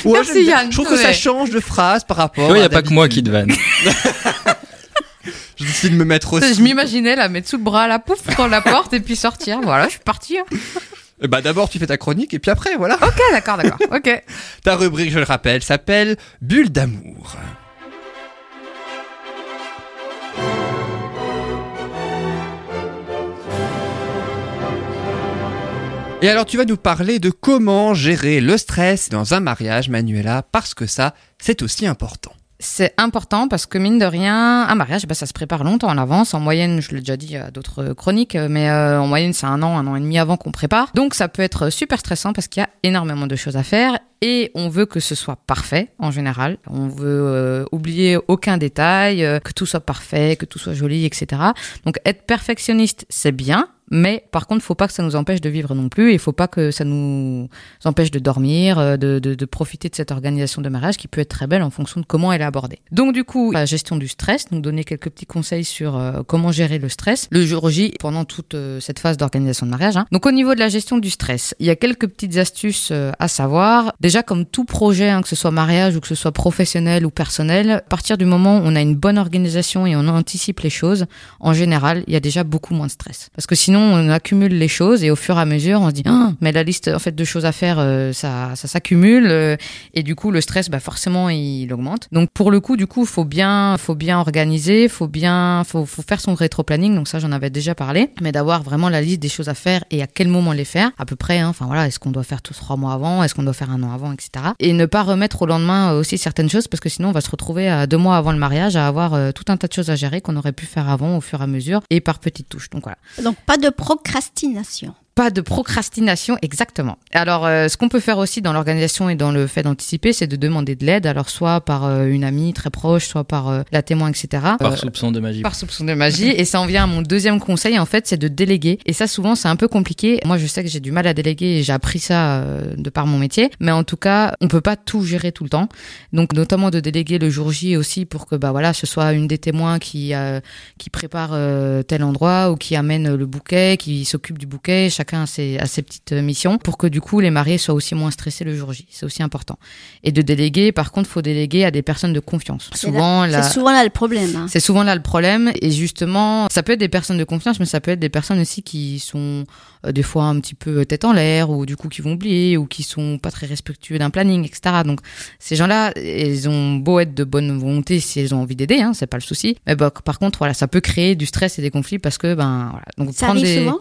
Ouais, Merci, bien. Yann, Je trouve que ça ouais. change de phrase par rapport. Il n'y a pas que moi qui te vanne. Je décide de me mettre aussi. Je m'imaginais la mettre sous le bras, la pouf, prendre la porte et puis sortir. Voilà, je suis partie. hein. Eh Bah d'abord tu fais ta chronique et puis après voilà. Ok, d'accord, d'accord. Ok. Ta rubrique, je le rappelle, s'appelle Bulle d'amour. Et alors tu vas nous parler de comment gérer le stress dans un mariage, Manuela, parce que ça, c'est aussi important. C'est important parce que mine de rien, un mariage, bah, ça se prépare longtemps en avance. En moyenne, je l'ai déjà dit à d'autres chroniques, mais euh, en moyenne, c'est un an, un an et demi avant qu'on prépare. Donc ça peut être super stressant parce qu'il y a énormément de choses à faire et on veut que ce soit parfait en général. On veut euh, oublier aucun détail, euh, que tout soit parfait, que tout soit joli, etc. Donc être perfectionniste, c'est bien. Mais par contre, faut pas que ça nous empêche de vivre non plus. Il faut pas que ça nous empêche de dormir, euh, de, de, de profiter de cette organisation de mariage qui peut être très belle en fonction de comment elle est abordée. Donc du coup, la gestion du stress, nous donner quelques petits conseils sur euh, comment gérer le stress le jour J pendant toute euh, cette phase d'organisation de mariage. hein. Donc au niveau de la gestion du stress, il y a quelques petites astuces euh, à savoir. Comme tout projet, hein, que ce soit mariage ou que ce soit professionnel ou personnel, à partir du moment où on a une bonne organisation et on anticipe les choses, en général, il y a déjà beaucoup moins de stress. Parce que sinon, on accumule les choses et au fur et à mesure, on se dit, ah, mais la liste en fait de choses à faire, euh, ça, ça s'accumule euh, et du coup, le stress, bah forcément, il augmente. Donc pour le coup, du coup, faut bien, faut bien organiser, faut bien, faut, faire son rétro-planning. Donc ça, j'en avais déjà parlé, mais d'avoir vraiment la liste des choses à faire et à quel moment les faire, à peu près. hein. Enfin voilà, est-ce qu'on doit faire tous trois mois avant, est-ce qu'on doit faire un an avant, etc. Et ne pas remettre au lendemain euh, aussi certaines choses parce que sinon, on va se retrouver à deux mois avant le mariage à avoir euh, tout un tas de choses à gérer qu'on aurait pu faire avant au fur et à mesure et par petites touches. Donc voilà. Donc pas de procrastination. Pas de procrastination, exactement. Alors, euh, ce qu'on peut faire aussi dans l'organisation et dans le fait d'anticiper, c'est de demander de l'aide. Alors, soit par euh, une amie très proche, soit par euh, la témoin, etc. Par soupçon de magie. par soupçon de magie. Et ça en vient à mon deuxième conseil, en fait, c'est de déléguer. Et ça, souvent, c'est un peu compliqué. Moi, je sais que j'ai du mal à déléguer et j'ai appris ça de par mon métier. Mais en tout cas, on peut pas tout gérer tout le temps. Donc, notamment de déléguer le jour J aussi pour que, bah voilà, ce soit une des témoins qui, qui prépare tel endroit ou qui amène le bouquet, qui s'occupe du bouquet. Chacun a ses, a ses petites missions pour que, du coup, les mariés soient aussi moins stressés le jour J. C'est aussi important. Et de déléguer, par contre, faut déléguer à des personnes de confiance. C'est Souvent, la... C'est souvent là le problème. hein. C'est souvent là le problème. Et justement, ça peut être des personnes de confiance, mais ça peut être des personnes aussi qui sont euh, des fois un petit peu tête en l'air, ou du coup qui vont oublier, ou qui sont pas très respectueux d'un planning, etc. Donc ces gens-là, ils ont beau être de bonne volonté si elles ont envie d'aider, hein, c'est pas le souci. Mais bah, par contre, voilà, ça peut créer du stress et des conflits parce que ben voilà. Donc Ça prendre arrive des souvent?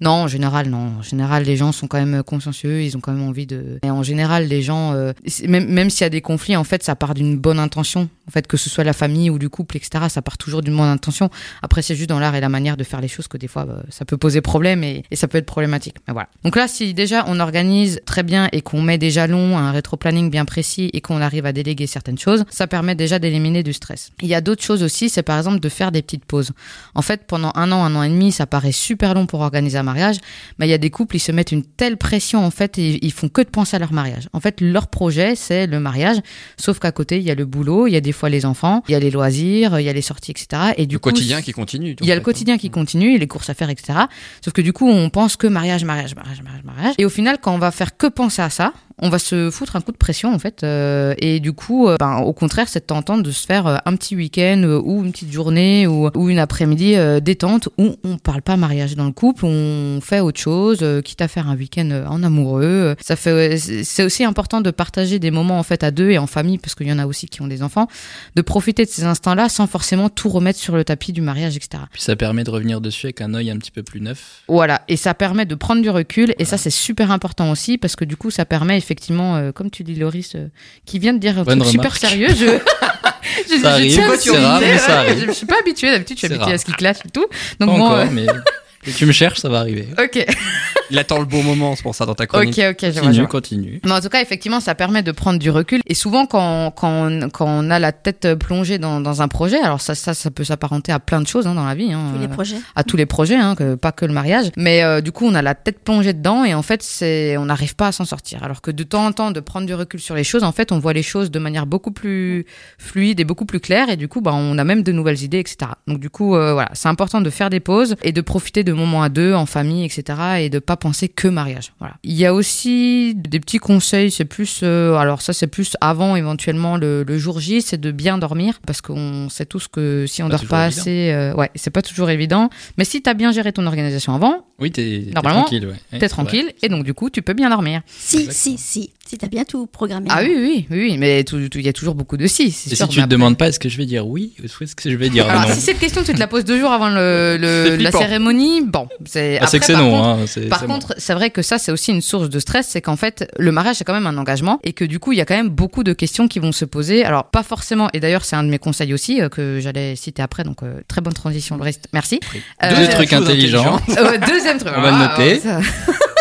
Non, en général, non. En général, les gens sont quand même consciencieux, ils ont quand même envie de. Et en général, les gens, euh, même, même s'il y a des conflits, en fait, ça part d'une bonne intention. En fait, que ce soit la famille ou du couple, etc., ça part toujours d'une bonne intention. Après, c'est juste dans l'art et la manière de faire les choses que des fois, bah, ça peut poser problème et, et ça peut être problématique. Mais voilà. Donc là, si déjà on organise très bien et qu'on met des jalons, un rétro-planning bien précis et qu'on arrive à déléguer certaines choses, ça permet déjà d'éliminer du stress. Il y a d'autres choses aussi, c'est par exemple de faire des petites pauses. En fait, pendant un an, un an et demi, ça paraît super long pour organiser un mariage, mais il y a des couples, ils se mettent une telle pression, en fait, et ils font que de penser à leur mariage. En fait, leur projet, c'est le mariage, sauf qu'à côté, il y a le boulot, il y a des fois les enfants, il y a les loisirs, il y a les sorties, etc. Et du Le coup, quotidien qui continue. il y a le quotidien qui continue, les courses à faire, etc. Sauf que du coup, on pense que mariage, mariage, mariage, mariage, mariage. Et au final, quand on va faire que penser à ça, on va se foutre un coup de pression, en fait. euh, et du coup, euh, ben, au contraire, c'est tentant de se faire euh, un petit week-end ou une petite journée ou, ou une après-midi détente où on parle pas mariage dans le couple, on fait autre chose, quitte à faire un week-end en amoureux. Ça fait, c'est c'est aussi important de partager des moments en fait à deux et en famille parce qu'il y en a aussi qui ont des enfants, de profiter de ces instants-là sans forcément tout remettre sur le tapis du mariage, etc. Puis ça permet de revenir dessus avec un œil un petit peu plus neuf. Voilà, et ça permet de prendre du recul, et ça c'est super important aussi, parce que du coup ça permet effectivement, euh, comme tu dis Loris, euh, qui vient de dire un Bonne truc super remarque. sérieux, je... je, je Ça arrive, tiens à rare, mais ça arrive. Je, je suis pas habituée, d'habitude je suis habituée à ce qui clash et tout. Donc bon, encore, euh, mais Si tu me cherches, ça va arriver. Ok, Il attend le bon moment, c'est pour ça dans ta chronique. ok, ok, je vois, je Continue, vois. continue. Mais en tout cas, effectivement, ça permet de prendre du recul. Et souvent, quand, quand, on, quand on a la tête plongée dans, dans un projet, alors ça, ça, ça peut s'apparenter à plein de choses hein, dans la vie. Hein, Tous les euh, projets. à tous les projets, hein, que, pas que le mariage. Mais euh, du coup, on a la tête plongée dedans et en fait, c'est, on n'arrive pas à s'en sortir. Alors que de temps en temps, de prendre du recul sur les choses, en fait, on voit les choses de manière beaucoup plus fluide et beaucoup plus claire et du coup, bah, on a même de nouvelles idées, etc. Donc du coup, euh, voilà, c'est important de faire des pauses et de profiter de moments à deux, en famille, etc. et de pas penser que mariage. Voilà. Il y a aussi des petits conseils, c'est plus, euh, alors ça, c'est plus avant éventuellement le, le jour J, c'est de bien dormir parce qu'on sait tous que si on Pas dort pas évident. assez, euh, ouais, c'est pas toujours évident. Mais si tu as bien géré ton organisation avant, Oui, t'es t'es Normalement, tranquille. Ouais. Ouais, t'es tranquille et donc du coup, tu peux bien dormir. Si, Exactement. si, si. Si t'as bien tout programmé. Ah oui, oui, oui, oui, mais il y a toujours beaucoup de si. c'est Et sûr, si tu mais te après- demandes pas, est-ce que je vais dire oui ou est-ce que je vais dire Alors, non si cette question, tu te la poses deux jours avant le, le- C'est la cérémonie, bon, c'est. Ah, c'est après, que c'est par non. contre- hein, c'est- Par c'est bon. contre, c'est vrai que ça, c'est aussi une source de stress, c'est qu'en fait, le mariage, c'est quand même un engagement et que du coup, il y a quand même beaucoup de questions qui vont se poser. Alors, pas forcément, et d'ailleurs, c'est un de mes conseils aussi euh, que j'allais citer après, donc euh, très bonne transition, le reste, merci. Euh, Deux Deuxième trucs intelligents. euh, deuxième truc. On va le Ah, noter.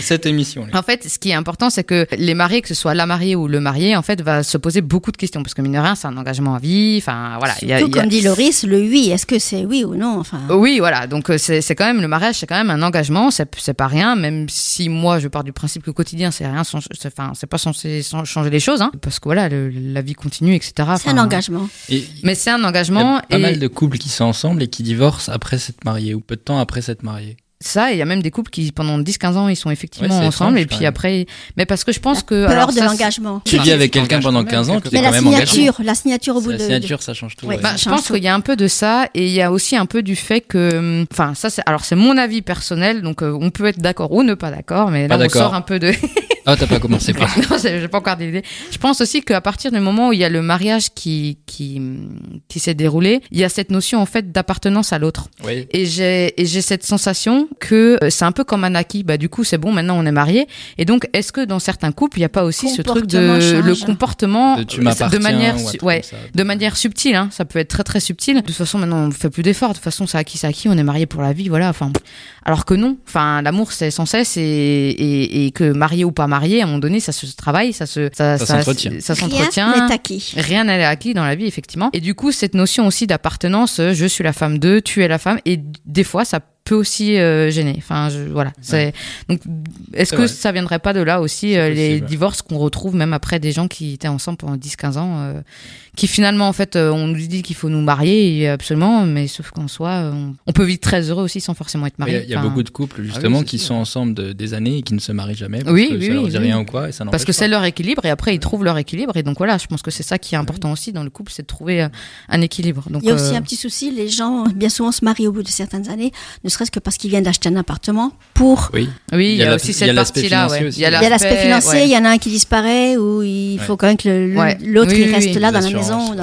cette émission. là. En fait, ce qui est important, c'est que les mariés, que ce soit la mariée ou le marié, en fait, va se poser beaucoup de questions parce que mine de rien, c'est un engagement à vie. Enfin, voilà. il y a- y comme dit Loris, le oui, est-ce que c'est oui ou non enfin, Oui, voilà. Donc euh, c'est quand même le mariage, c'est quand même un engagement. C'est pas rien, même si moi je pars du principe que au quotidien c'est rien, enfin c'est pas censé changer les choses, hein, parce que voilà, le- la vie continue, etc. C'est un engagement. Et Mais c'est un il y a engagement pas et mal de couples qui sont ensemble et qui divorcent après s'être mariés ou peu de temps après s'être mariés. Ça, il y a même des couples qui pendant 10-15 ans ils sont effectivement Ouais, ensemble étrange, et puis après, mais parce que je pense que Peur alors, de l'engagement. Tu vis avec quelqu'un pendant quand même 15 ans, tu t'es Mais quand la même engagé. signature, la signature au bout La de. signature, ça change tout. Ouais. ouais. Bah, je change pense qu'il y a un peu de ça et il y a aussi un peu du fait que, enfin, ça c'est, alors c'est mon avis personnel, donc euh, on peut être d'accord ou ne pas d'accord, mais Pas là on d'accord. sort un peu de. Ah, t'as pas commencé par. non, j'ai pas encore d'idée. Je pense aussi qu'à partir du moment où il y a le mariage qui qui qui s'est déroulé, il y a cette notion en fait d'appartenance à l'autre. Oui. Et j'ai et j'ai cette sensation que euh, c'est un peu comme un acquis. Bah du coup c'est bon, maintenant on est mariés. Et donc est-ce que dans certains couples il n'y a pas aussi ce truc de le comportement De tu de manière ouais ça. de manière subtile, hein, ça peut être très très subtil. De toute façon, maintenant, on fait plus d'efforts. De toute façon, c'est acquis, c'est acquis. On est marié pour la vie, voilà. Enfin, alors que non. Enfin, l'amour, c'est sans cesse et, et, et que marié ou pas marié, à un moment donné, ça se travaille, ça se, ça, Ça s'entretient. ça Rien n'est acquis. Rien n'est acquis dans la vie, effectivement. Et du coup, cette notion aussi d'appartenance, euh, je suis la femme d'eux, tu es la femme, et des fois, ça peut aussi euh, gêner. Enfin, je, voilà. Donc, est-ce que vrai. ça viendrait pas de là aussi euh, les divorces qu'on retrouve même après des gens qui étaient ensemble pendant 10-15 ans, euh, qui finalement, en fait, euh, on nous dit qu'il faut nous marier, absolument, mais sauf qu'en soi, euh, on, on peut vivre très heureux aussi sans forcément être Il y marié. a, il y a beaucoup de couples justement c'est qui sûr. sont ensemble de- des années et qui ne se marient jamais parce Oui, que oui, ça leur oui, dit oui. rien ou quoi et ça Parce que c'est leur équilibre et après ils trouvent leur équilibre et donc voilà je pense que c'est ça qui est important aussi dans le couple c'est de trouver euh, un équilibre donc Il y a aussi euh, un petit souci, les gens bien souvent se marient au bout de certaines années, ne serait-ce que parce qu'ils viennent d'acheter un appartement pour... Oui. oui il y a, aussi il y a cette l'aspect partie là financier ouais. aussi. Il y a l'aspect financier, ouais. il y en a un qui disparaît ou il faut quand même que l'autre Oui, il oui, reste oui. là dans la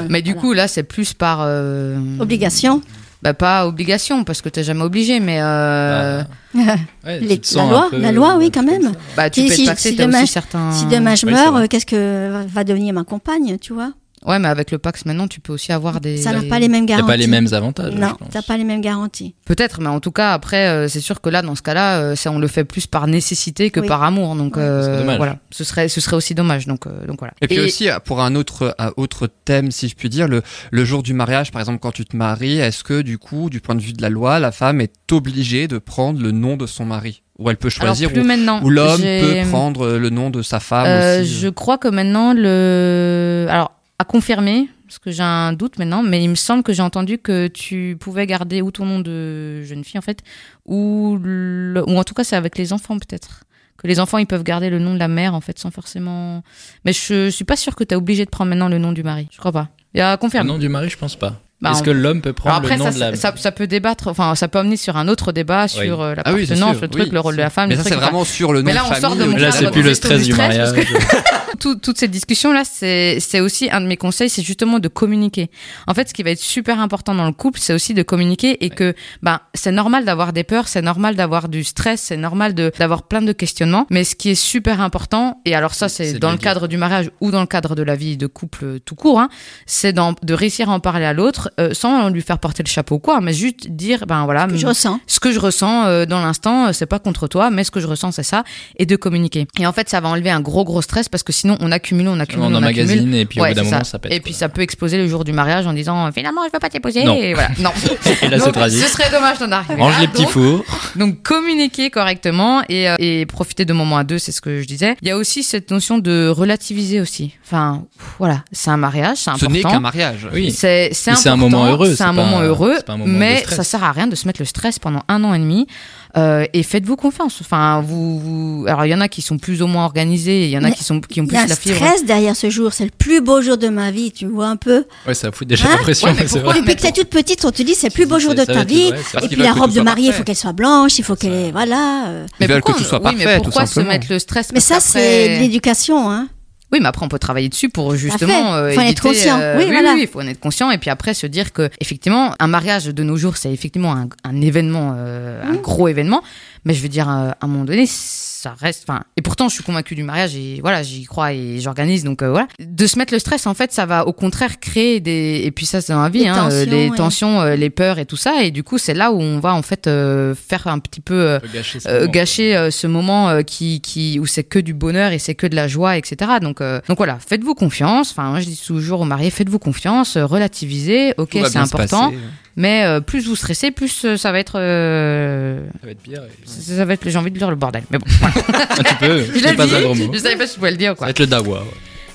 Mais du voilà. coup là c'est plus par euh, Obligation. bah pas obligation parce que t'es jamais obligé mais euh, Bah, ouais, Les- la loi- peu- la loi, oui, quand même. bah tu Si- peux si- être taxé si t'as demain- aussi certains Si demain je meurs, euh, qu'est-ce que va devenir ma compagne, tu vois? Ouais mais avec le Pax maintenant tu peux aussi avoir des Ça n'a pas les mêmes garanties. pas les mêmes avantages. Non, t'as pas les mêmes garanties. Peut-être, mais en tout cas, après, euh, c'est sûr que là, dans ce cas-là, euh, ça, on le fait plus par nécessité que Oui. par amour. Donc, Ouais. euh, Ce serait dommage. voilà, ce serait, ce serait aussi dommage. Donc, euh, donc voilà. Et puis aussi, pour un autre, un autre thème, si je puis dire, le, le jour du mariage, par exemple, quand tu te maries, est-ce que, du coup, du point de vue de la loi, la femme est obligée de prendre le nom de son mari? Ou elle peut choisir, plus ou, maintenant. ou l'homme peut prendre le nom de sa femme Euh, aussi je crois que maintenant le, alors à confirmer, parce que j'ai un doute maintenant, mais il me semble que j'ai entendu que tu pouvais garder ou ton nom de jeune fille en fait, ou ou en tout cas c'est avec les enfants peut-être. Que les enfants ils peuvent garder le nom de la mère en fait sans forcément. Mais je, suis pas sûre que tu es obligé de prendre maintenant le nom du mari. Je crois pas. Il y a Le nom du mari, je pense pas. Bah, Est-ce on- que l'homme peut prendre après, le nom ça, de la ça, ça peut débattre, enfin, ça peut amener sur un autre débat sur Oui. euh, Ah oui, sûr, le truc, oui, le rôle de la femme. Mais le ça, c'est vraiment sur le nom Mais là, de on sort de mon ou- Là, cadre c'est plus de le stress du mariage. parce tout- toutes ces discussions-là, c'est aussi un de mes conseils, c'est justement de communiquer. En fait, ce qui va être super important dans le couple, c'est aussi de communiquer et que ben c'est normal d'avoir des peurs, c'est normal d'avoir du stress, c'est normal de d'avoir plein de questionnements. Mais ce qui est super important, et alors ça, C'est de dans le cadre du mariage ou dans le cadre de la vie de couple tout court, hein, c'est de réussir à en parler à l'autre euh, sans lui faire porter le chapeau ou quoi, mais juste dire, ben voilà, Que je ressens. ce que je ressens euh, dans l'instant, euh, c'est pas contre toi, mais ce que je ressens, c'est ça, et de communiquer. Et en fait, ça va enlever un gros gros stress parce que sinon, on accumule, on accumule, On on accumule. emmagasine et puis au Ouais, bout d'un moment, ça pète. Et puis ça peut exploser le jour du mariage en disant finalement je veux pas t'épouser. Non. Et voilà. Non. Et là, Donc. Ce serait dommage d'en arriver. Range là. les petits Donc, fours. donc communiquer correctement et, euh, et profiter de moments à deux, c'est ce que je disais. Il y a aussi cette notion de relativiser aussi. Enfin, voilà, c'est un mariage, c'est Ce n'est qu'un important. mariage. Oui. C'est un important, moment heureux, C'est un moment heureux, un moment mais stress. ça sert à rien de se mettre le stress pendant un an et demi. Euh, et faites-vous confiance. Enfin, vous, vous- alors il y en a qui sont plus ou moins organisés, il y en a Mais qui sont qui ont Il plus y a un la fibre. stress derrière ce jour. C'est le plus beau jour de ma vie. Tu vois un peu. Ouais, ça fout déjà Hein la pression, Ouais, mais mais. Depuis que t'es toute petite, on te dit c'est le plus beau jour de ta vie. Et puis la robe de mariée, il faut qu'elle soit blanche, il faut qu'elle voilà. euh. Que pourquoi- tout soit oui, mais parfait, pourquoi se mettre le stress Mais ça, c'est de l'éducation, hein. Oui, mais après on peut travailler dessus pour justement euh, Faut en être conscient. euh, Oui, oui, voilà. oui, il faut en être conscient et puis après se dire que effectivement un mariage de nos jours c'est effectivement un, un événement, euh, un Mmh. gros événement. Mais je veux dire euh, à un moment donné ça reste. Enfin et pourtant je suis convaincue du mariage et voilà j'y crois et j'organise donc euh, voilà. De se mettre le stress en fait ça va au contraire créer des et puis ça c'est dans la vie hein, euh, tensions, les ouais. tensions, euh, les peurs et tout ça et du coup c'est là où on va en fait euh, faire un petit peu euh, gâcher ce euh, moment. gâcher euh, ce moment euh, qui, qui où c'est que du bonheur et c'est que de la joie etc donc euh, donc voilà faites-vous confiance enfin moi je dis toujours aux mariés faites-vous confiance relativisez ok c'est important passer. Mais euh, plus vous stressez plus euh, ça va être euh, Ça va être pire. et- ça ça va être j'ai envie de dire le bordel mais bon voilà. Un petit peu. je l'ai C'est pas dit un gros mot. je savais pas si je pouvais le dire Ça quoi va être le dawa. ouais.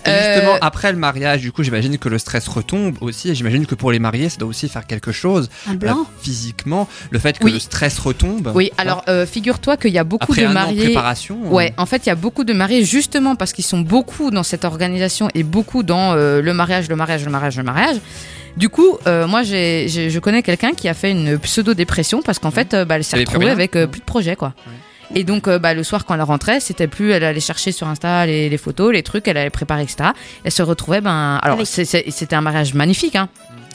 Et justement, Euh, après le mariage, du coup, j'imagine que le stress retombe aussi. Et j'imagine que pour les mariés, ça doit aussi faire quelque chose Un euh, blanc. physiquement. Le fait que Oui. le stress retombe. oui alors euh, figure-toi qu'il y a beaucoup après de un an de mariés préparation. euh, Ouais, en fait, il y a beaucoup de mariés justement parce qu'ils sont beaucoup dans cette organisation et beaucoup dans euh, le mariage, le mariage, le mariage, le mariage. Du coup, euh, moi, j'ai, j'ai- je connais quelqu'un qui a fait une pseudo-dépression parce qu'en fait, euh, bah, elle s'est Elle retrouvée avec euh, plus de projet, quoi. Et donc, euh, bah, le soir, quand elle rentrait, c'était plus, elle allait chercher sur Insta les, les photos, les trucs, elle allait préparer, etc. Elle se retrouvait, ben, alors, Avec- c'est- c'est- c'était un mariage magnifique, hein.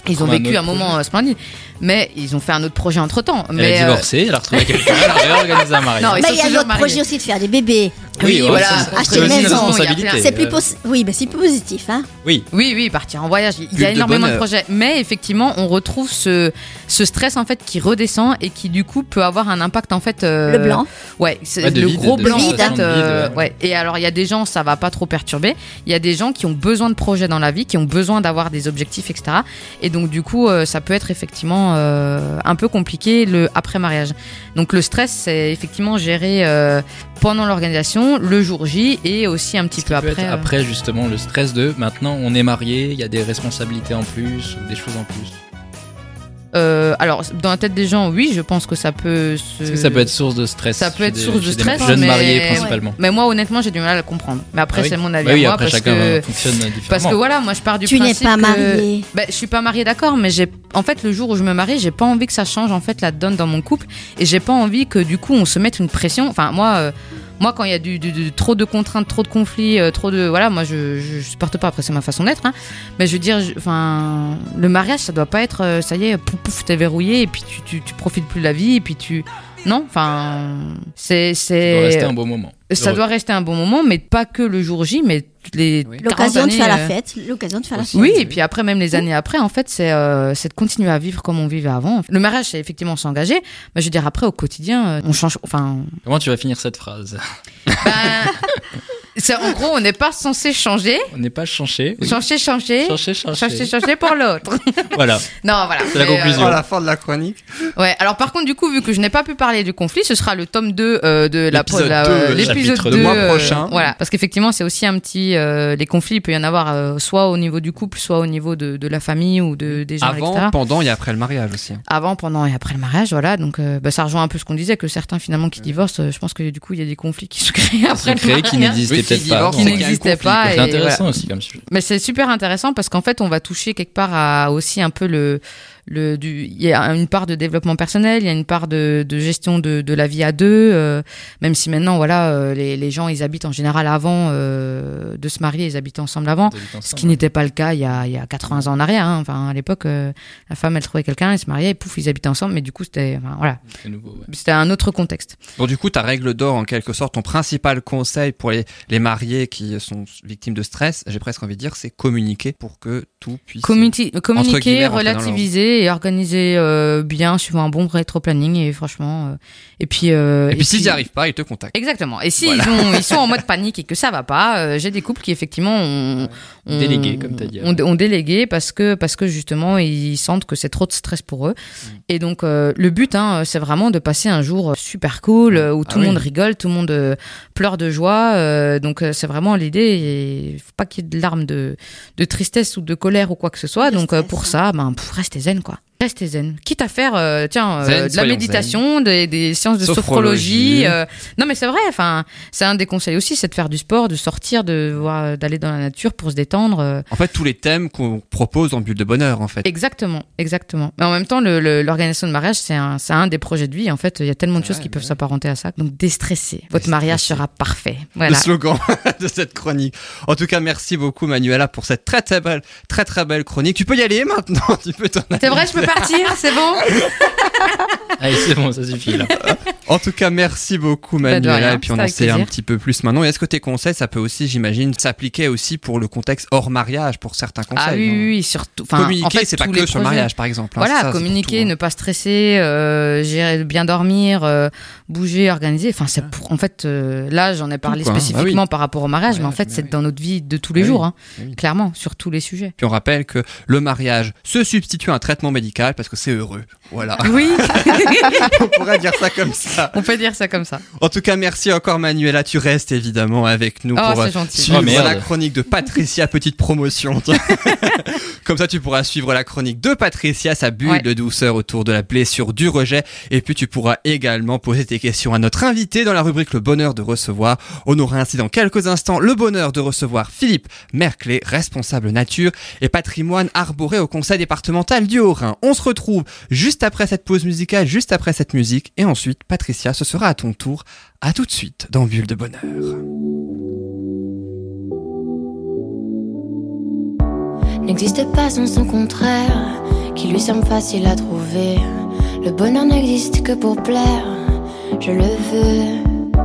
Ils ont Comme un vécu autre un moment euh, splendide, mais ils ont fait un autre projet entre temps. Elle Mais a euh, divorcé, elle a retrouvé quelqu'un, elle a réorganisé un mariage. Non, ils sont il y a toujours d'autres mariés. projets aussi de faire des bébés. oui, voilà, acheter une maison, C'est plus Euh, oui, c'est plus positif, hein. Oui, Oui, oui, partir en voyage. Il y a énormément de projets. Mais effectivement, on retrouve ce, ce stress en fait qui redescend et qui du coup peut avoir un impact en fait. euh, Le blanc. Ouais, le vide, gros blanc vide, euh, ouais. ouais. Et alors, il y a des gens, ça va pas trop perturber. Il y a des gens qui ont besoin de projets dans la vie, qui ont besoin d'avoir des objectifs, etc. Et donc, du coup, euh, ça peut être effectivement euh, un peu compliqué le après mariage. Donc, le stress, c'est effectivement géré euh, pendant l'organisation, le jour J et aussi un petit peu après. euh. après justement le stress de maintenant on est marié, il y a des responsabilités en plus, des choses en plus. Euh, alors, dans la tête des gens, oui, je pense que ça peut se. Est-ce que ça peut être source de stress Ça peut être des- source de stress, jeunes mais- mariés Ouais. principalement. Mais moi, honnêtement, j'ai du mal à le comprendre. Mais après, Ah oui. c'est mon avis Bah à oui, moi après parce chacun que fonctionne différemment. parce que voilà, moi, je pars du Tu n'es principe pas que- marié. Ben, je suis pas mariée, d'accord, mais j'ai, en fait, le jour où je me marie, j'ai pas envie que ça change en fait la donne dans mon couple, et j'ai pas envie que du coup on se mette une pression. Enfin, moi, euh, moi, quand il y a du, du- du- trop de contraintes, trop de conflits, euh, trop de, voilà, moi, je, je, supporte pas. Après, c'est ma façon d'être, hein. Mais je veux dire, enfin, le mariage, ça doit pas être, euh, ça y est, pouf, pouf, t'es verrouillé, et puis tu, tu, tu profites plus de la vie, et puis tu, non, enfin, c'est, Ça doit rester c'est, un beau moment. ça doit rester un bon moment, mais pas que le jour J, mais les Oui. 40 L'occasion de faire la euh, fête. L'occasion de faire la fête. oui, et puis après, même les années après, en fait, c'est euh, c'est de continuer à vivre comme on vivait avant. Le mariage, c'est effectivement s'engager, mais je veux dire, après, au quotidien, euh, on change. Enfin, Comment tu vas finir cette phrase? Ben, c'est en gros, on n'est pas censé changer. On n'est pas changé. Oui. Changer, changer. Changer, changer. Changer, changer pour l'autre. Voilà. non, voilà. C'est la euh, conclusion. Oh, la fin de la chronique. ouais, alors par contre, du coup, vu que je n'ai pas pu parler du conflit, ce sera le tome 2 euh, de la L'épisode la- 2, euh, l'épisode chapitre 2 deux. mois euh, prochain. voilà, parce qu'effectivement, c'est aussi un petit. euh, les conflits, il peut y en avoir euh, soit au niveau du couple, soit au niveau de, de la famille ou de, des gens, etc. Avant, pendant et après le mariage aussi. avant, pendant et après le mariage, voilà. Donc, euh, bah, ça rejoint un peu ce qu'on disait, que certains finalement qui divorcent, euh, je pense que du coup, il y a des conflits qui se créent après le mariage. qui peut-être pas. divorce, Qui n'existait pas. C'est intéressant voilà. aussi comme sujet. Mais c'est super intéressant parce qu'en fait, on va toucher quelque part à aussi un peu le le du il y a une part de développement personnel, il y a une part de, de gestion de, de la vie à deux. euh, même si maintenant voilà euh, les, les gens ils habitent en général avant euh, de se marier, ils habitent ensemble avant. Ce qui n'était pas le cas il y a, il y a 80 ans en arrière. hein. Enfin, à l'époque, euh, la femme, elle trouvait quelqu'un, elle se mariait, et pouf, ils habitaient ensemble. Mais du coup, c'était, enfin, voilà, C'est nouveau, ouais. c'était un autre contexte. Bon, du coup, ta règle d'or, en quelque sorte, ton principal conseil pour les, les mariés qui sont victimes de stress, j'ai presque envie de dire, c'est communiquer pour que tout puisse. Community- communiquer, guillemets, relativiser et organiser euh, bien, suivant un bon rétro-planning. Et franchement, euh, et puis, euh, Et puis, s'ils n'y arrivent pas, ils te contactent. Exactement. Et s'ils ont, ils sont en mode panique et que ça va pas, euh, j'ai des couples qui effectivement ont, ont Délégué, comme t'as dit. ont, ont délégué parce que parce que justement ils sentent que c'est trop de stress pour eux. Mm. Et donc euh, le but, hein, c'est vraiment de passer un jour super cool euh, où Ah tout le oui. monde rigole, tout le monde euh, pleure de joie. euh, donc c'est vraiment l'idée. Il faut pas qu'il y ait de larmes de, de tristesse ou de colère ou quoi que ce soit. Donc euh, stress, pour hein. ça, ben pff, restez zen quoi. Restez zen. Quitte à faire, euh, tiens, euh, de la méditation, des, des séances de Sophrologie. sophrologie. euh, non, mais c'est vrai. Enfin, c'est un des conseils aussi, c'est de faire du sport, de sortir, de voir, d'aller dans la nature pour se détendre. En fait, tous les thèmes qu'on propose en bulle de bonheur, en fait. Exactement, exactement. Mais en même temps, le- le- l'organisation de mariage, c'est un, c'est un des projets de vie. En fait, il y a tellement de Ouais, choses qui peuvent s'apparenter à ça. Donc, déstressez. Votre mariage sera parfait. Le Voilà. slogan de cette chronique. En tout cas, merci beaucoup Manuela pour cette très très belle, très très belle chronique. Tu peux y aller maintenant. Tu peux t'en aller. C'est vrai, je peux partir, c'est bon Allez, c'est bon, ça suffit là. En tout cas, merci beaucoup Bah, Manuela. et puis on en sait un petit peu plus maintenant. Et est-ce que tes conseils, ça peut aussi, j'imagine, s'appliquer aussi pour le contexte hors mariage, pour certains conseils Ah oui, oui, oui, surtout. Communiquer, en fait, c'est pas que les sur le mariage, par exemple. hein. Voilà, Ça, communiquer, tout, hein. ne pas stresser, euh, gérer, bien dormir, euh, bouger, organiser. Enfin, c'est pour. En fait, euh, là, j'en ai parlé quoi, hein. spécifiquement par rapport au mariage, Ouais, mais en fait, mais c'est oui. dans notre vie de tous les Ah oui. jours, hein, Ah oui. clairement, sur tous les sujets. Puis on rappelle que le mariage se substitue à un traitement médical parce que c'est heureux. Voilà. Oui, on pourrait dire ça comme ça. on peut dire ça comme ça. En tout cas, merci encore Manuela. Tu restes évidemment avec nous Oh, pour euh, suivre Oh, la chronique de Patricia, petite promotion. Comme ça, tu pourras suivre la chronique de Patricia, sa bulle Ouais. de douceur autour de la blessure du rejet. Et puis, tu pourras également poser tes questions à notre invité dans la rubrique Le bonheur de recevoir. On aura ainsi dans quelques instants le bonheur de recevoir Philippe Merclé, responsable nature et patrimoine arboré au conseil départemental du Haut-Rhin. On se retrouve juste après cette pause musicale, juste après cette musique. Et ensuite, Patricia, ce sera à ton tour. À tout de suite dans Bulle de bonheur. n'existe pas sans son contraire, qui lui semble facile à trouver. Le bonheur n'existe que pour plaire, je le veux.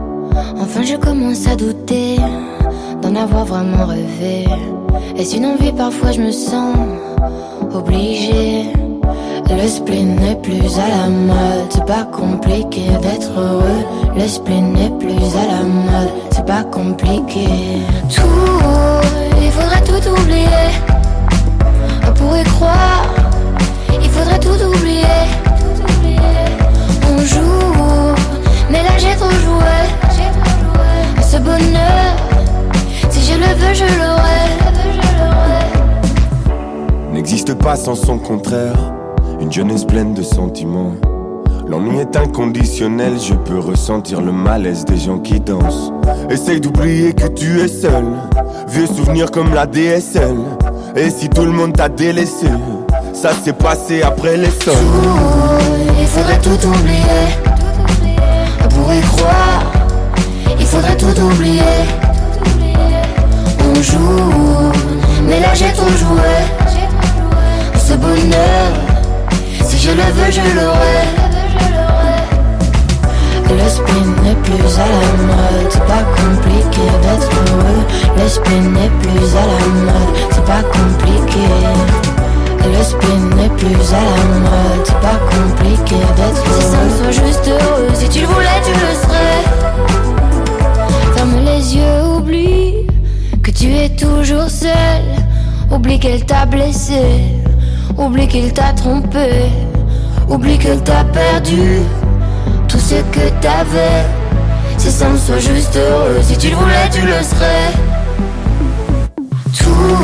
Enfin, je commence à douter d'en avoir vraiment rêvé. Est-ce une envie Parfois, je me sens obligée. Le spleen n'est plus à la mode, c'est pas compliqué d'être heureux. Le spleen n'est plus à la mode, c'est pas compliqué. Tout, il faudrait tout oublier. On pourrait croire, il faudrait tout oublier. On joue, mais là j'ai trop joué. Ce bonheur, si je le veux, je l'aurai. N'existe pas sans son contraire. Une jeunesse pleine de sentiments. L'ennui est inconditionnel, je peux ressentir le malaise des gens qui dansent. Essaye d'oublier que tu es seul. Vieux souvenirs comme la DSL. Et si tout le monde t'a délaissé, ça s'est passé après les sols. Il faudrait tout oublier. On pourrait croire, il faudrait tout oublier. On mais là j'ai trop joué. Bonheur, si je le veux, je l'aurai. Le spin n'est plus à la mode, c'est pas compliqué d'être heureux. Le spin n'est plus à la mode, c'est pas compliqué. Le spin n'est plus à la mode, c'est pas compliqué d'être heureux. Si ça me soit juste heureux, si tu le voulais, tu le serais. Ferme les yeux, oublie que tu es toujours seul. Oublie qu'elle t'a blessé, oublie qu'il t'a trompé, oublie qu'elle t'a perdu tout ce que t'avais. Si ça me soit juste heureux, si tu le voulais, tu le serais. Tout,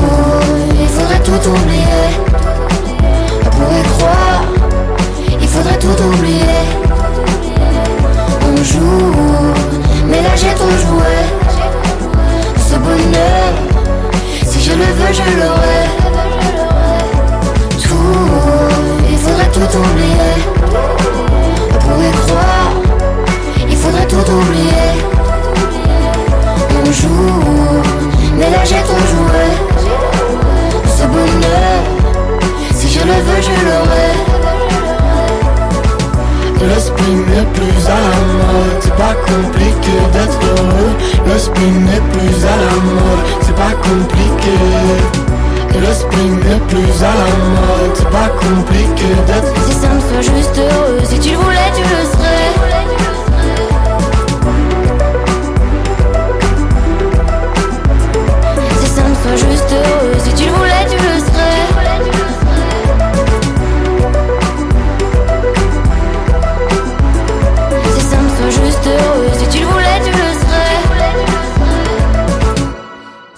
il faudrait tout oublier. On pourrait croire, il faudrait tout oublier. On joue, mais là j'ai trop joué. Ce bonheur, si je le veux, je l'aurai il faudrait tout oublier. Pour y croire, il faudrait tout oublier. On joue, mais là j'ai trop joué. Ce bonheur, si je le veux, je l'aurai. Le spin n'est plus à la mode, c'est pas compliqué d'être heureux. Le spin n'est plus à la mode, c'est pas compliqué d'être. Si ça me soit juste heureux, si tu le voulais, tu le serais. Si ça me soit juste heureux, si tu le voulais, tu le serais. Si ça me soit juste heureux,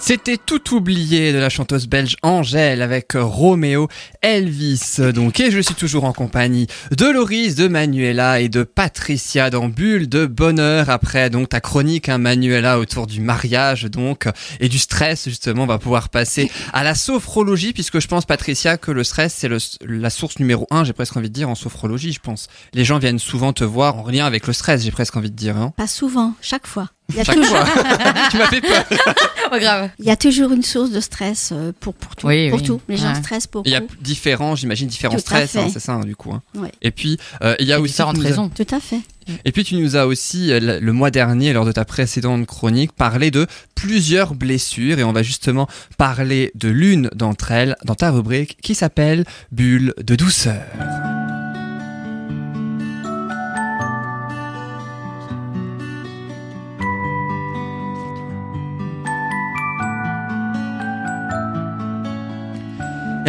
C'était tout oublié de la chanteuse belge Angèle avec Roméo Elvis. Donc, et je suis toujours en compagnie de Loris, de Manuela et de Patricia dans Bulle de Bonheur. Après, donc, ta chronique, hein, Manuela, autour du mariage, donc, et du stress, justement, on va pouvoir passer à la sophrologie, puisque je pense, Patricia, que le stress, c'est la source numéro un, j'ai presque envie de dire, en sophrologie, je pense. Les gens viennent souvent te voir en lien avec le stress, j'ai presque envie de dire, hein. Pas souvent, chaque fois. Il y a, Chaque toujours, fois. tu m'as fait peur. Pas grave. il y a toujours une source de stress euh, pour, pour tout. Oui, pour oui. tout. Les gens Ouais. stressent beaucoup. Il y a différents, j'imagine, différents Tout à stress, hein, fait. c'est ça, hein, du coup. hein. Ouais. Et puis, euh, il y a aussi. différentes raisons. Tout à fait. Et puis, tu nous as aussi, euh, le le mois dernier, lors de ta précédente chronique, parlé de plusieurs blessures. Et on va justement parler de l'une d'entre elles dans ta rubrique qui s'appelle Bulle de douceur.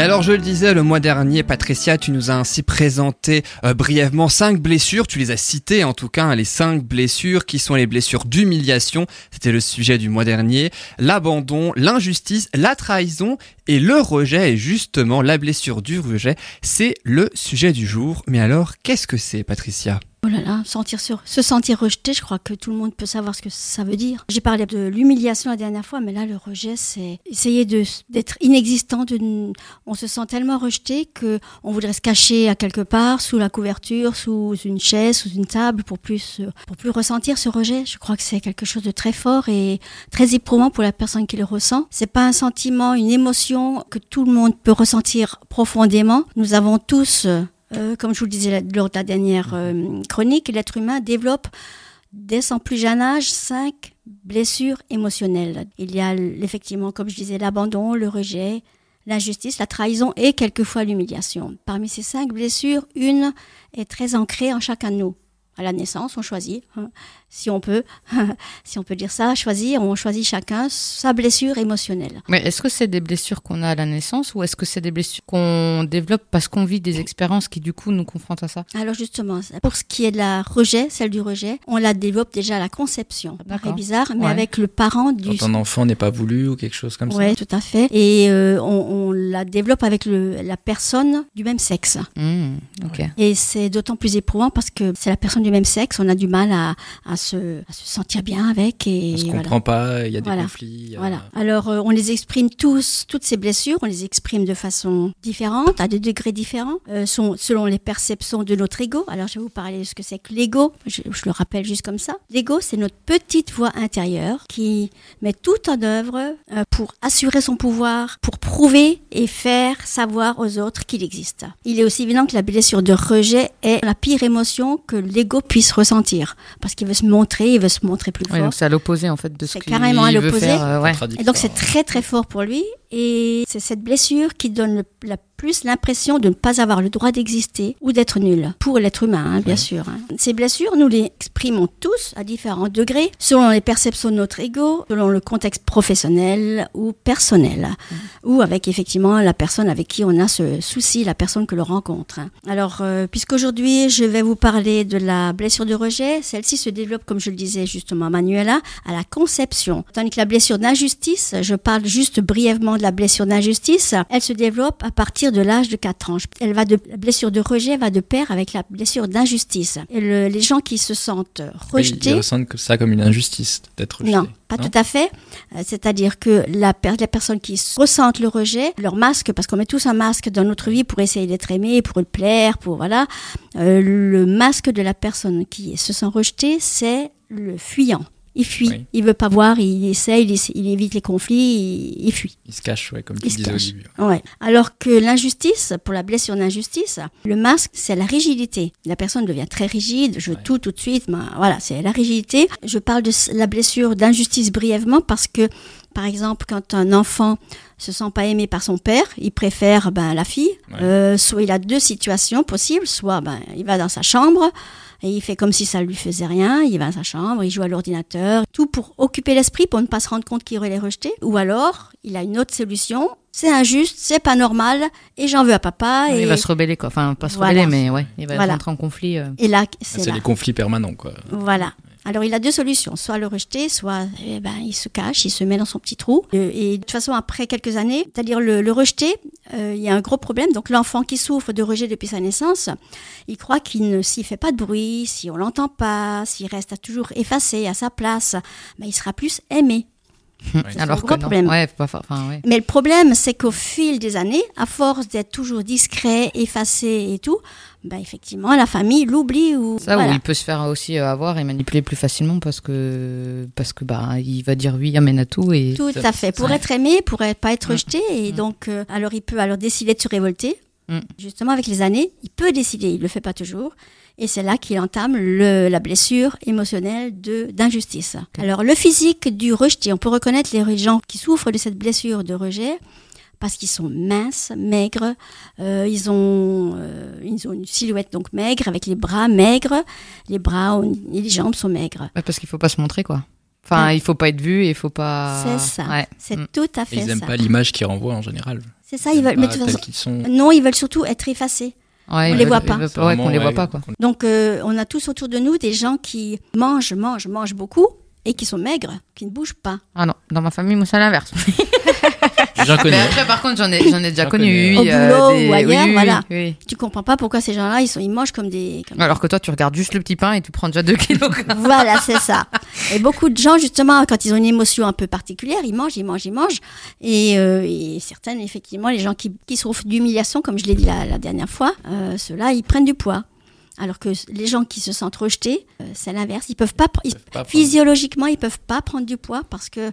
Alors, je le disais le mois dernier, Patricia, tu nous as ainsi présenté euh, brièvement cinq blessures. Tu les as citées, en tout cas, hein, les cinq blessures qui sont les blessures d'humiliation. C'était le sujet du mois dernier. L'abandon, l'injustice, la trahison et le rejet. Et justement, la blessure du rejet, c'est le sujet du jour. Mais alors, qu'est-ce que c'est, Patricia? Oh là là, se sentir rejeté, je crois que tout le monde peut savoir ce que ça veut dire. J'ai parlé de l'humiliation la dernière fois, mais là, le rejet, c'est essayer d'être inexistant. On se sent tellement rejeté que on voudrait se cacher à quelque part, sous la couverture, sous une chaise, sous une table, pour plus, euh, pour plus ressentir ce rejet. Je crois que c'est quelque chose de très fort et très éprouvant pour la personne qui le ressent. C'est pas un sentiment, une émotion que tout le monde peut ressentir profondément. Nous avons tous euh, comme je vous le disais lors de la dernière euh, chronique, l'être humain développe dès son plus jeune âge cinq blessures émotionnelles. Il y a effectivement, comme je disais, l'abandon, le rejet, l'injustice, la trahison et quelquefois l'humiliation. Parmi ces cinq blessures, une est très ancrée en chacun de nous. À la naissance, on choisit, hein, si on peut, si on peut dire ça, choisir, on choisit chacun sa blessure émotionnelle. Mais est-ce que c'est des blessures qu'on a à la naissance ou est-ce que c'est des blessures qu'on développe parce qu'on vit des expériences qui du coup nous confrontent à ça? Alors justement, pour ce qui est de la rejet, celle du rejet, on la développe déjà à la conception. Ça paraît D'accord. bizarre, mais Ouais. avec le parent du... Quand un enfant n'est pas voulu ou quelque chose comme Oui, tout à fait. Et euh, on, on la développe avec le, la personne du même sexe. Ok. Et c'est d'autant plus éprouvant parce que c'est la personne du même sexe, on a du mal à, à, se, à se sentir bien avec. Et. On se voilà. comprend pas, il y a des Voilà. conflits. a- Voilà. Alors, euh, on les exprime tous, toutes ces blessures, on les exprime de façon différente, à des degrés différents, euh, sont, selon les perceptions de notre ego. Alors, je vais vous parler de ce que c'est que l'ego. Je, je le rappelle juste comme ça. L'ego, c'est notre petite voix intérieure qui met tout en œuvre euh, pour assurer son pouvoir, pour prouver et faire savoir aux autres qu'il existe. Il est aussi évident que la blessure de rejet est la pire émotion que l'ego puisse ressentir, parce qu'il veut se montrer, il veut se montrer plus Ouais, fort. donc c'est à l'opposé en fait de ce C'est qu'il carrément à veut l'opposé. faire. euh, ouais. Et donc c'est très très fort pour lui et c'est cette blessure qui donne le- la plus l'impression de ne pas avoir le droit d'exister ou d'être nul pour l'être humain, hein, bien sûr. hein. Ces blessures, nous les exprimons tous à différents degrés, selon les perceptions de notre ego, selon le contexte professionnel ou personnel, ou avec effectivement la personne avec qui on a ce souci, la personne que l'on rencontre. hein. Alors, euh, puisqu'aujourd'hui je vais vous parler de la blessure de rejet, celle-ci se développe, comme je le disais justement, Manuela, à la conception. Tandis que la blessure d'injustice, je parle juste brièvement de la blessure d'injustice, elle se développe à partir de l'âge de 4 ans. Elle va de, la blessure de rejet va de pair avec la blessure d'injustice. Et le- les gens qui se sentent rejetés. Ils ressentent que ça comme une injustice d'être rejeté. Non, pas tout à fait. Euh, C'est-à-dire que la, les personnes qui ressentent le rejet, leur masque, parce qu'on met tous un masque dans notre vie pour essayer d'être aimé, pour le plaire, pour voilà, euh, le masque de la personne qui se sent rejetée, c'est le fuyant. Il fuit, Oui. il veut pas voir, il essaie, il, il évite les conflits, il, il fuit. Ils se cachent, ouais, comme tu Il disais au cache. début. Ouais. Alors que l'injustice, pour la blessure d'injustice, le masque, c'est la rigidité. La personne devient très rigide, je veux tout tout de suite, ben, voilà, c'est la rigidité. Je parle de la blessure d'injustice brièvement parce que Par exemple, quand un enfant se sent pas aimé par son père, il préfère ben, la fille. Ouais. Euh, soit il a deux situations possibles, soit ben, il va dans sa chambre et il fait comme si ça lui faisait rien, il va dans sa chambre, il joue à l'ordinateur, tout pour occuper l'esprit, pour ne pas se rendre compte qu'il est rejeté. Ou alors, il a une autre solution, c'est injuste, c'est pas normal, et j'en veux à papa. Il va se rebeller, quoi. Enfin, pas se Voilà. rebeller, mais ouais, il va Voilà. rentrer en conflit. euh. et là, Ah, c'est les conflits permanents, quoi. Voilà. Alors il a deux solutions, soit le rejeter, soit eh ben, il se cache, il se met dans son petit trou. Euh, Et de toute façon, après quelques années, c'est-à-dire le, le rejeter, euh, il y a un gros problème. Donc l'enfant qui souffre de rejet depuis sa naissance, il croit qu'il ne s'il fait pas de bruit, si on l'entend pas, s'il reste à toujours effacé à sa place, ben, il sera plus aimé. Un Alors que problème. Ouais, pas faire- enfin, ouais. Mais le problème, c'est qu'au fil des années, à force d'être toujours discret, effacé et tout, ben effectivement, la famille l'oublie ou Ça, voilà. où il peut se faire aussi euh, avoir et manipuler plus facilement parce que, parce que bah, il va dire oui, amène à tout. Et... Tout à fait. Pour être aimé, pour pas être Mm. rejeté, et Mm. donc euh, alors il peut alors décider de se révolter. Mm. Justement, avec les années, il peut décider. Il le fait pas toujours, et c'est là qu'il entame le, la blessure émotionnelle de d'injustice. Alors le physique du rejeté, on peut reconnaître les gens qui souffrent de cette blessure de rejet parce qu'ils sont minces, maigres, euh, ils, ont, euh, ils ont une silhouette donc maigre avec les bras maigres, les bras et les jambes sont maigres. Ouais, parce qu'il faut pas se montrer, quoi. Enfin, Ouais. il faut pas être vu et il faut pas. C'est ça. Ouais. C'est Mm. tout à Et fait ils ça. pas l'image qu'ils renvoient en général. C'est ça, ils veulent. Mais de toute façon, sont. Non, ils veulent surtout être effacés. Ouais, On les voit pas. ouais, qu'on les voit pas, quoi. Donc, euh, on a tous autour de nous des gens qui mangent, mangent, mangent beaucoup et qui sont maigres, qui ne bougent pas. Ah non, dans ma famille, moi, c'est l'inverse. J'en Mais connais. après, par contre, j'en ai, j'en ai déjà J'en connu. Au euh, boulot des- ou ailleurs, oui, oui, voilà. oui, oui. Tu comprends pas pourquoi ces gens-là, ils, sont, ils mangent comme des. comme- Alors que toi, tu regardes juste le petit pain et tu prends déjà 2 kilos. voilà, c'est ça. Et beaucoup de gens, justement, quand ils ont une émotion un peu particulière, ils mangent, ils mangent, ils mangent. Et, euh, et certaines, effectivement, les gens qui, qui souffrent d'humiliation, comme je l'ai dit la, la dernière fois, euh, ceux-là, ils prennent du poids. Alors que les gens qui se sentent rejetés, euh, c'est l'inverse. Ils peuvent pas, pr- ils- Ils peuvent pas prendre- physiologiquement, ils peuvent pas prendre du poids parce que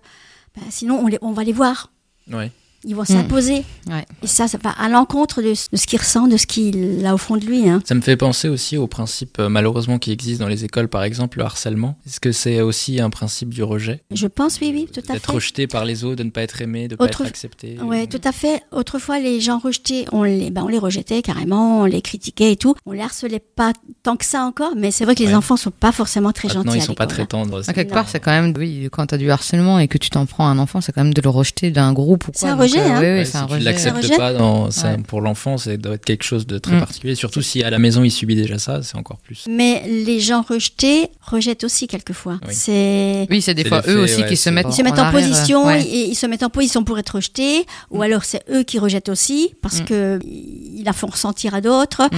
ben, sinon, on, les- on va les voir. Ouais. Ils vont s'imposer. Ouais. Et ça, ça va à l'encontre de, de ce qu'il ressent, de ce qu'il a au fond de lui. Hein. Ça me fait penser aussi au principe, euh, malheureusement, qui existe dans les écoles, par exemple, le harcèlement. Est-ce que c'est aussi un principe du rejet? Je pense, oui, oui, tout à D'être fait. rejeté par les autres, de ne pas être aimé, de ne pas être accepté Oui, tout à fait. Autrefois, les gens rejetés, on les, ben, on les rejetait carrément, on les critiquait et tout. On les harcelait pas tant que ça encore, mais c'est vrai que les Ouais. enfants sont pas forcément très Maintenant, gentils. ils à sont pas très hein. tendres. À quelque part, c'est quand même, oui, quand tu as du harcèlement et que tu t'en prends à un enfant, c'est quand même de le rejeter d'un groupe ou quoi. Rejet, hein. Oui, oui, Ouais, c'est si un tu rejet. l'acceptes pas, dans, ça, Ouais. pour l'enfant, ça doit être quelque chose de très Mm. particulier. Surtout si à la maison il subit déjà ça, c'est encore plus. Mais les gens rejetés rejettent aussi quelquefois. Oui. C'est Oui, c'est des fois eux aussi ouais, qui se mettent Ils se mettent en, position ouais. ils se mettent en position pour être rejetés, ou alors c'est eux qui rejettent aussi parce Mm. que ils la font ressentir à d'autres.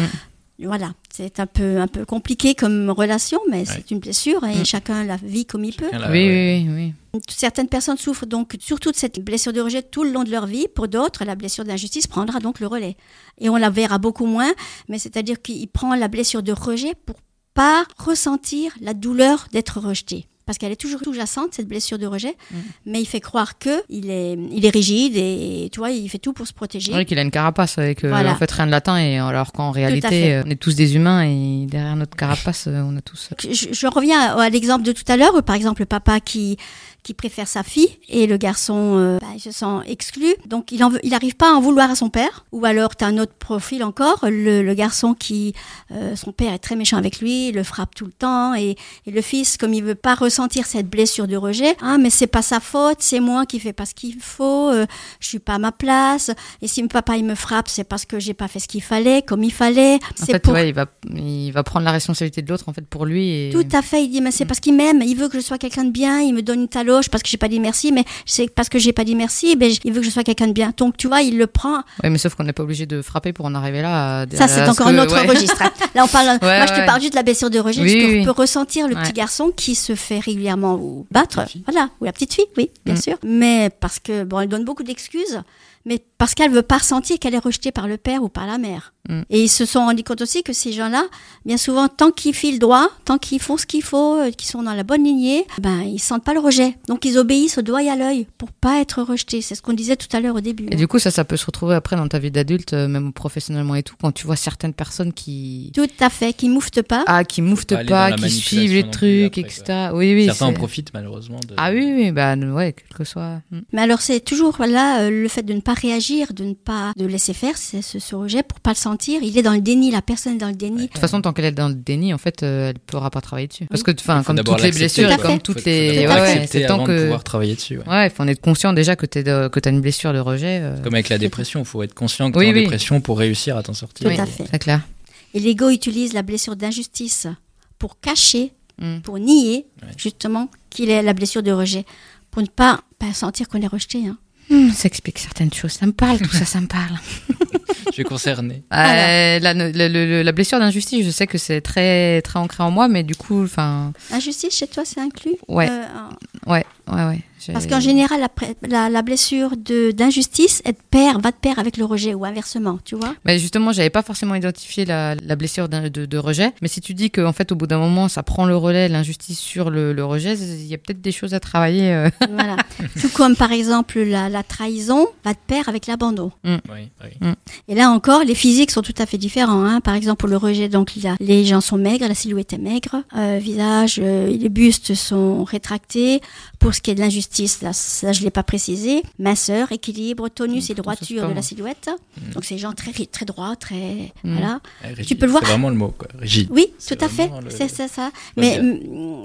Voilà, c'est un peu un peu compliqué comme relation, mais c'est une blessure et Mm. chacun la vit comme il peut. La- oui, oui, oui. Certaines personnes souffrent donc surtout de cette blessure de rejet tout le long de leur vie. Pour d'autres, la blessure d'injustice prendra donc le relais. Et on la verra beaucoup moins, mais c'est-à-dire qu'il prend la blessure de rejet pour pas ressentir la douleur d'être rejeté. Parce qu'elle est toujours sous-jacente, cette blessure de rejet, Mm. mais il fait croire que il est, il est rigide et tu vois, il fait tout pour se protéger. Oui, qu'il a une carapace que Voilà. en fait rien de latin et alors qu'en réalité euh, on est tous des humains et derrière notre carapace euh, on a tous je, je reviens à, à l'exemple de tout à l'heure, où, par exemple le papa qui qui préfère sa fille et le garçon euh, bah, il se sent exclu, donc il en veut, il n'arrive pas à en vouloir à son père. Ou alors tu as un autre profil encore, le, le garçon qui euh, son père est très méchant avec lui, il le frappe tout le temps. Et, et le fils comme il veut pas ressentir cette blessure de rejet, ah mais c'est pas sa faute, c'est moi qui fais pas ce qu'il faut, euh, je suis pas à ma place. Et si mon papa il me frappe c'est parce que j'ai pas fait ce qu'il fallait comme il fallait. en C'est fait pour ouais, il va il va prendre la responsabilité de l'autre en fait pour lui et Tout à fait, il dit, mais c'est parce qu'il m'aime, il veut que je sois quelqu'un de bien, il me donne une parce que j'ai pas dit merci, mais c'est parce que j'ai pas dit merci, ben, il veut que je sois quelqu'un de bien. Donc, tu vois, il le prend. Ouais, mais sauf qu'on n'est pas obligé de frapper pour en arriver là à- Ça, c'est ce encore que- un autre ouais. registre. hein. Là, on parle, moi, Ouais, je te parle juste de la blessure de rejet, Oui, oui. peut ressentir le Ouais. petit garçon qui se fait régulièrement ou battre. Voilà, ou la petite fille, oui, bien Mm. sûr. Mais parce que, bon, elle donne beaucoup d'excuses, mais parce qu'elle veut pas ressentir qu'elle est rejetée par le père ou par la mère. Mm. Et ils se sont rendus compte aussi que ces gens-là, bien souvent, tant qu'ils filent droit, tant qu'ils font ce qu'il faut, euh, qu'ils sont dans la bonne lignée, ben ils sentent pas le rejet. Donc ils obéissent au doigt et à l'œil pour pas être rejetés. C'est ce qu'on disait tout à l'heure au début. Et du coup, ça, ça peut se retrouver après dans ta vie d'adulte, euh, même professionnellement et tout, quand tu vois certaines personnes qui. Tout à fait, qui mouftent pas. Ah, qui mouftent pas qui suivent les trucs, après, etc. Oui, oui. Certains en profitent malheureusement. De... Ah oui, oui, bah ouais, quel que soit. Mm. Mais alors c'est toujours là le fait de ne pas réagir, de ne pas de laisser faire, ce, ce rejet pour pas le sentir. Il est dans le déni, la personne est dans le déni. De toute façon, tant qu'elle est dans le déni, en fait, euh, elle pourra pas travailler dessus. Parce que, enfin, comme toutes les blessures Tout comme toutes Faut- les. faut. Ouais, c'est tant de que. pouvoir travailler dessus. ouais. Ouais, il faut en être conscient déjà que t'es de- que t'as une blessure de rejet. euh, Comme avec la dépression, il faut être conscient que Oui, en oui. dépression pour réussir à t'en sortir. Tout à fait. C'est clair. Et l'ego utilise la blessure d'injustice pour cacher, Mm. pour nier Ouais. justement qu'il est la blessure de rejet, pour ne pas, pas sentir qu'on est rejeté. hein. Hmm, ça explique certaines choses. Ça me parle, tout ça, ça me parle. Tu es concerné. Euh, la, le- le- le- la blessure d'injustice, je sais que c'est très, très ancré en moi, mais du coup, enfin, Injustice chez toi, c'est inclus? Ouais. Euh, ouais, ouais, ouais. Parce qu'en général, la, la, la blessure de- d'injustice est de pair, va de pair avec le rejet ou inversement, tu vois Mais justement, j'avais pas forcément identifié la, la blessure de, de rejet. Mais si tu dis qu'en fait, au bout d'un moment, ça prend le relais, l'injustice sur le, le rejet, il y a peut-être des choses à travailler. euh. Voilà. Tout comme par exemple la, la trahison va de pair avec l'abandon. Oui, oui. Et là encore, les physiques sont tout à fait différents. Hein. Par exemple, pour le rejet, donc il y a- les gens sont maigres, la silhouette est maigre, euh, visage, euh, les bustes sont rétractés. Pour ce qui est de l'injustice, là, ça je l'ai pas précisé. Minceur, équilibre, tonus et ça, c'est droiture de la silhouette. Mm. Donc ces gens très très droits, très Mm. voilà. Rigide, Tu peux le voir. C'est vraiment le mot, quoi. Rigide. Oui, C'est tout à fait. le- C'est c'est ça. Faut Mais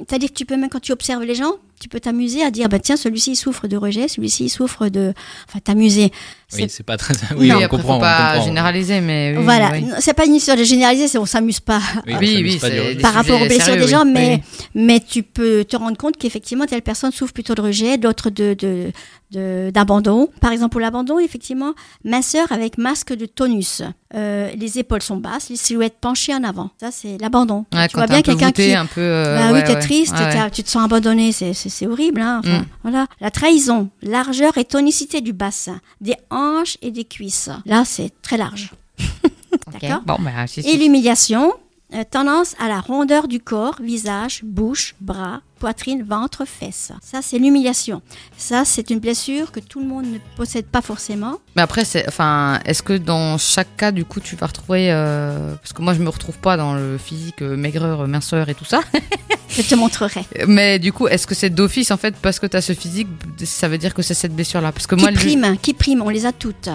c'est-à-dire que tu peux même quand tu observes les gens, tu peux t'amuser à dire bah tiens celui-ci il souffre de rejet, celui-ci il souffre de enfin t'amuser. Oui, C'est- pas très. Oui, Non. on après, comprend. faut pas on comprend. généraliser, mais oui, voilà, oui. C'est pas une histoire de généraliser, c'est on s'amuse pas Oui, Oui, par rapport aux blessures sérieux, des gens, oui. mais, mais tu peux te rendre compte qu'effectivement, telle personne souffre plutôt de rejet, d'autres de- d'abandon. Par exemple, pour l'abandon, effectivement, minceur avec masque de tonus. Euh, les épaules sont basses, les silhouettes penchées en avant. Ça, c'est l'abandon. Ouais, tu vois bien quelqu'un qui. un peu. euh, Bah ouais, oui, t'es ouais. triste, tu te sens abandonné, c'est, horrible. Hein, enfin, Mm. voilà. La trahison, largeur et tonicité du bassin, des hanches et des cuisses. Là, c'est très large. D'accord Bon, bah, si, si. Et l'humiliation, euh, tendance à la rondeur du corps, visage, bouche, bras, poitrine, ventre, fesses. Ça, c'est l'humiliation. Ça, c'est une blessure que tout le monde ne possède pas forcément. Mais après, c'est, enfin, est-ce que dans chaque cas, du coup, tu vas retrouver, euh, parce que moi, je me retrouve pas dans le physique euh, maigreur, minceur et tout ça. Je te montrerai. Mais du coup, est-ce que c'est d'office en fait parce que tu as ce physique, ça veut dire que c'est cette blessure-là? Parce que Qui moi, le- prime, qui prime, on les a toutes.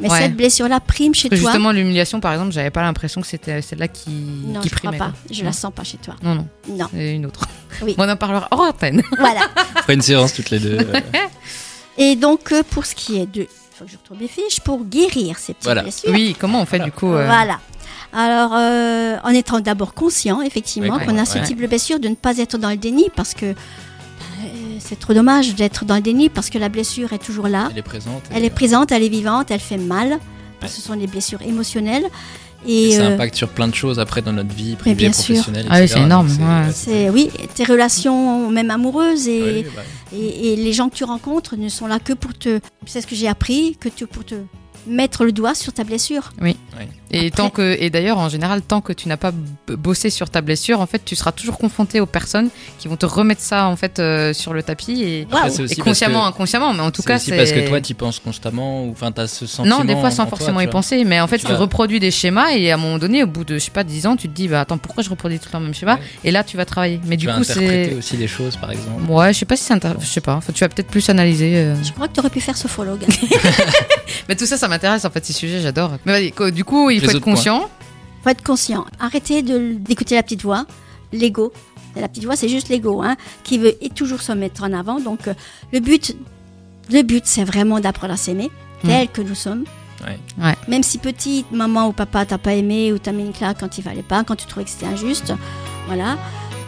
Mais Ouais. cette blessure-là prime chez parce que toi. justement, l'humiliation, par exemple, j'avais pas l'impression que c'était celle-là qui, non, qui je crois primait. pas. Je Non. la sens pas chez toi. Non, non, Non. c'est une autre. Oui. on en parlera hors antenne. voilà. On fera une séance toutes les deux. euh, Et donc, euh, pour ce qui est de. Il faut que je retrouve mes fiches. Pour guérir ces petites Voilà. blessures. Oui, comment on fait du coup euh, Voilà. Alors, euh, en étant d'abord conscient, effectivement, Ouais, qu'on a ouais, ce ouais. type de blessure, de ne pas être dans le déni, parce que euh, c'est trop dommage d'être dans le déni, parce que la blessure est toujours là. Elle est présente. Elle est présente, elle est vivante, elle fait mal. Ce sont des blessures émotionnelles. Et Et ça euh, impacte sur plein de choses après dans notre vie privée, bien sûr. professionnelle. Ah oui, c'est énorme, ouais. c'est oui, tes relations même amoureuses et, bah, et, et les gens que tu rencontres ne sont là que pour te. C'est ce que j'ai appris, que tu pour te mettre le doigt sur ta blessure. Et Après- tant que et d'ailleurs en général tant que tu n'as pas bossé sur ta blessure, en fait, tu seras toujours confronté aux personnes qui vont te remettre ça en fait euh, sur le tapis et, et parce consciemment, que- inconsciemment, mais en tout cas c'est parce que toi, tu penses constamment, ou enfin, t'as ce sentiment. non, des fois sans toi, forcément tu y penser, mais en fait Tu tu, vas- reproduis des schémas et à un moment donné, au bout de je sais pas 10 ans, tu te dis bah attends pourquoi je reproduis tout le temps le même schéma? Ouais. et là tu vas travailler. Mais Tu du vas coup interpréter c'est aussi des choses, par exemple. ouais, je sais pas si c'est inter- je sais pas, Enfin, tu vas peut-être plus analyser. euh. Je crois que tu aurais pu faire sophrologue. Mais tout ça, ça m'intéresse en fait ces sujets, j'adore. Mais vas-y, du coup, il Les faut être conscient. faut être conscient. Arrêtez de- d'écouter la petite voix, l'ego. La petite voix, c'est juste l'ego, hein, qui veut et toujours se mettre en avant. Donc, euh, le but, le but, c'est vraiment d'apprendre à s'aimer, Mm. tel que nous sommes. Ouais. Ouais. Même si petite, maman ou papa t'a pas aimé ou t'a mis une claque quand il fallait pas, quand tu trouvais que c'était injuste, voilà.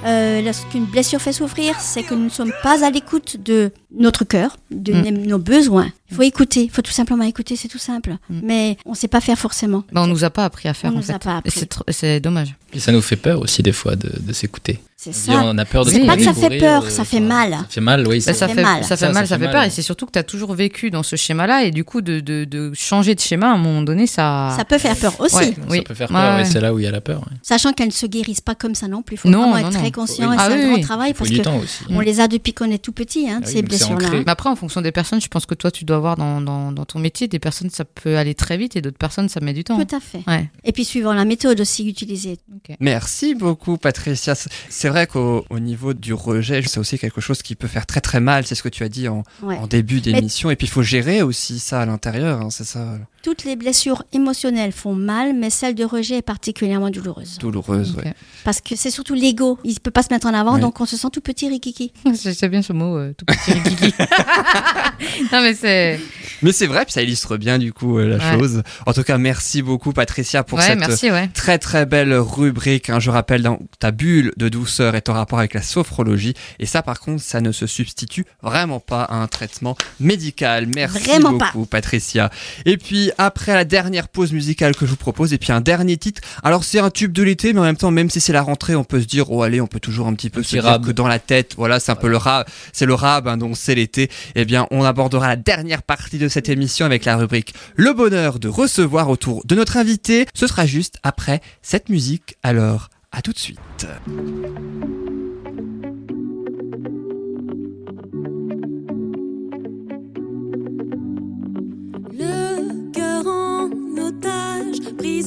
Euh, lorsqu'une blessure fait souffrir, c'est que nous ne sommes pas à l'écoute de notre cœur, de Mm. nos besoins. Il faut écouter, il faut tout simplement écouter, c'est tout simple. Mm. Mais on sait pas faire forcément. Bah, on nous a pas appris à faire On en nous a fait. pas Et appris. c'est dommage. Et ça nous fait peur aussi des fois de, de s'écouter. C'est On ça. On a peur de C'est pas que ça fait peur, de- ça fait mal. Ça fait mal, oui. Bah, c'est- ça, fait fait, mal. ça fait Ça, mal, ça ça fait fait mal, peur. ouais. Et c'est surtout que tu as toujours vécu dans ce schéma-là. Et du coup, de, de, de changer de schéma à un moment donné, ça. Ça peut faire peur aussi. Ouais. Ça Oui. peut faire peur, ouais, ouais. c'est là où il y a la peur. ouais. Sachant qu'elles ne se guérissent pas comme ça non plus. Il faut Non, vraiment non, être non. très conscient Oui. et Ah c'est oui, un grand oui. travail parce du que temps aussi. on les a depuis qu'on est tout petit, hein, Ah oui, ces c'est blessures-là. ancré. Mais après, en fonction des personnes, je pense que toi, tu dois avoir dans, dans, dans ton métier, des personnes, ça peut aller très vite et d'autres personnes, ça met du temps. Tout à fait. Ouais. Et puis suivant la méthode aussi utilisée. Merci beaucoup Patricia. C'est- vrai qu'au au niveau du rejet, c'est aussi quelque chose qui peut faire très très mal. C'est ce que tu as dit en, Ouais. en début d'émission. Et puis il faut gérer aussi ça à l'intérieur. hein, c'est ça, Toutes les blessures émotionnelles font mal, mais celle de rejet est particulièrement douloureuse. douloureuse. Ok. ouais. Parce que c'est surtout l'ego. Il ne peut pas se mettre en avant, Ouais. donc on se sent tout petit rikiki. C'est bien ce mot, euh, tout petit rikiki. non, mais c'est. Mais c'est vrai, puis ça illustre bien du coup euh, la Ouais. chose. En tout cas, merci beaucoup Patricia pour Ouais, cette merci, ouais. très très belle rubrique. hein. Je rappelle, dans ta bulle de douceur est en rapport avec la sophrologie. Et ça, par contre, ça ne se substitue vraiment pas à un traitement médical. Merci Vraiment pas. beaucoup, Patricia. Et puis, après la dernière pause musicale que je vous propose, et puis un dernier titre. Alors, c'est un tube de l'été, mais en même temps, même si c'est la rentrée, on peut se dire, oh, allez, on peut toujours un petit peu Un se petit dire rab. que dans la tête, voilà, c'est un peu le rab, c'est le rab, hein, donc c'est l'été. Eh bien, on abordera la dernière partie de cette émission avec la rubrique Le bonheur de recevoir autour de notre invité. Ce sera juste après cette musique. Alors, à tout de suite.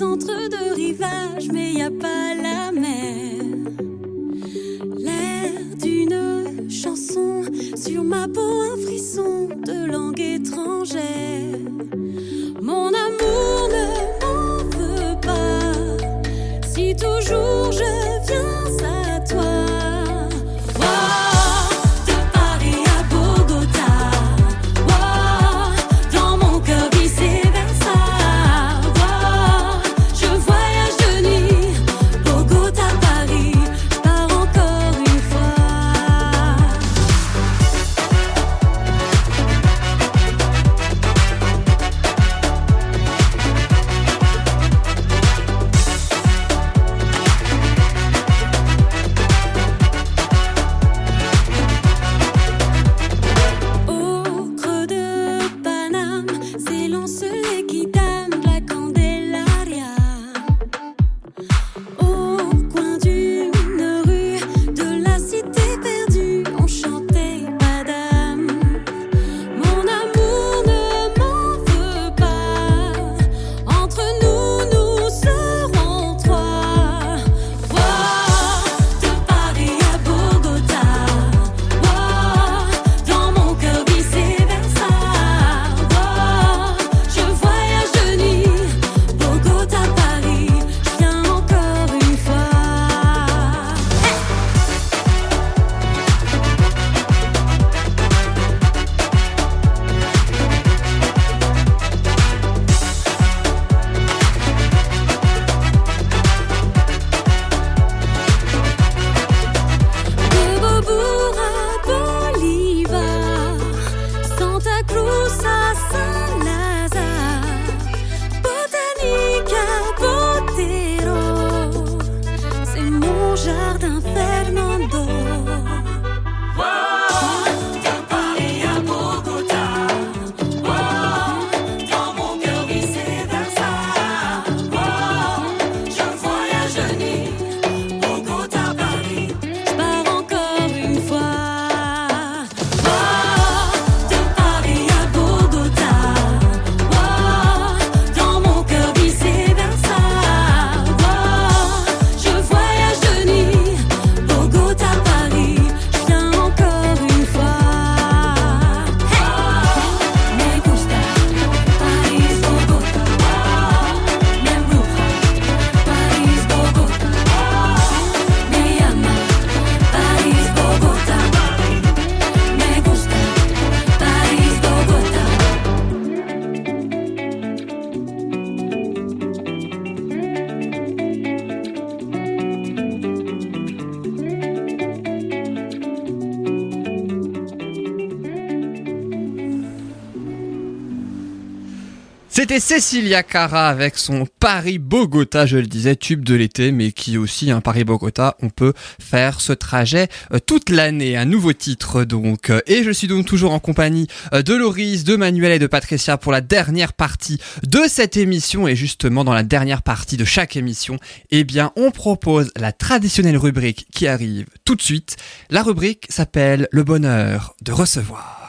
Entre deux rivages, mais y a pas la mer. L'air d'une chanson, sur ma peau un frisson de langue étrangère. Mon amour ne m'en veut pas, si toujours je viens à toi. C'était Cecilia Cara avec son Paris-Bogota, je le disais, tube de l'été, mais qui aussi, un Paris-Bogota, on peut faire ce trajet euh, toute l'année. Un nouveau titre donc. Et je suis donc toujours en compagnie euh, de Loris, de Manuel et de Patricia pour la dernière partie de cette émission. Et justement, dans la dernière partie de chaque émission, eh bien, on propose la traditionnelle rubrique qui arrive tout de suite. La rubrique s'appelle Le bonheur de recevoir.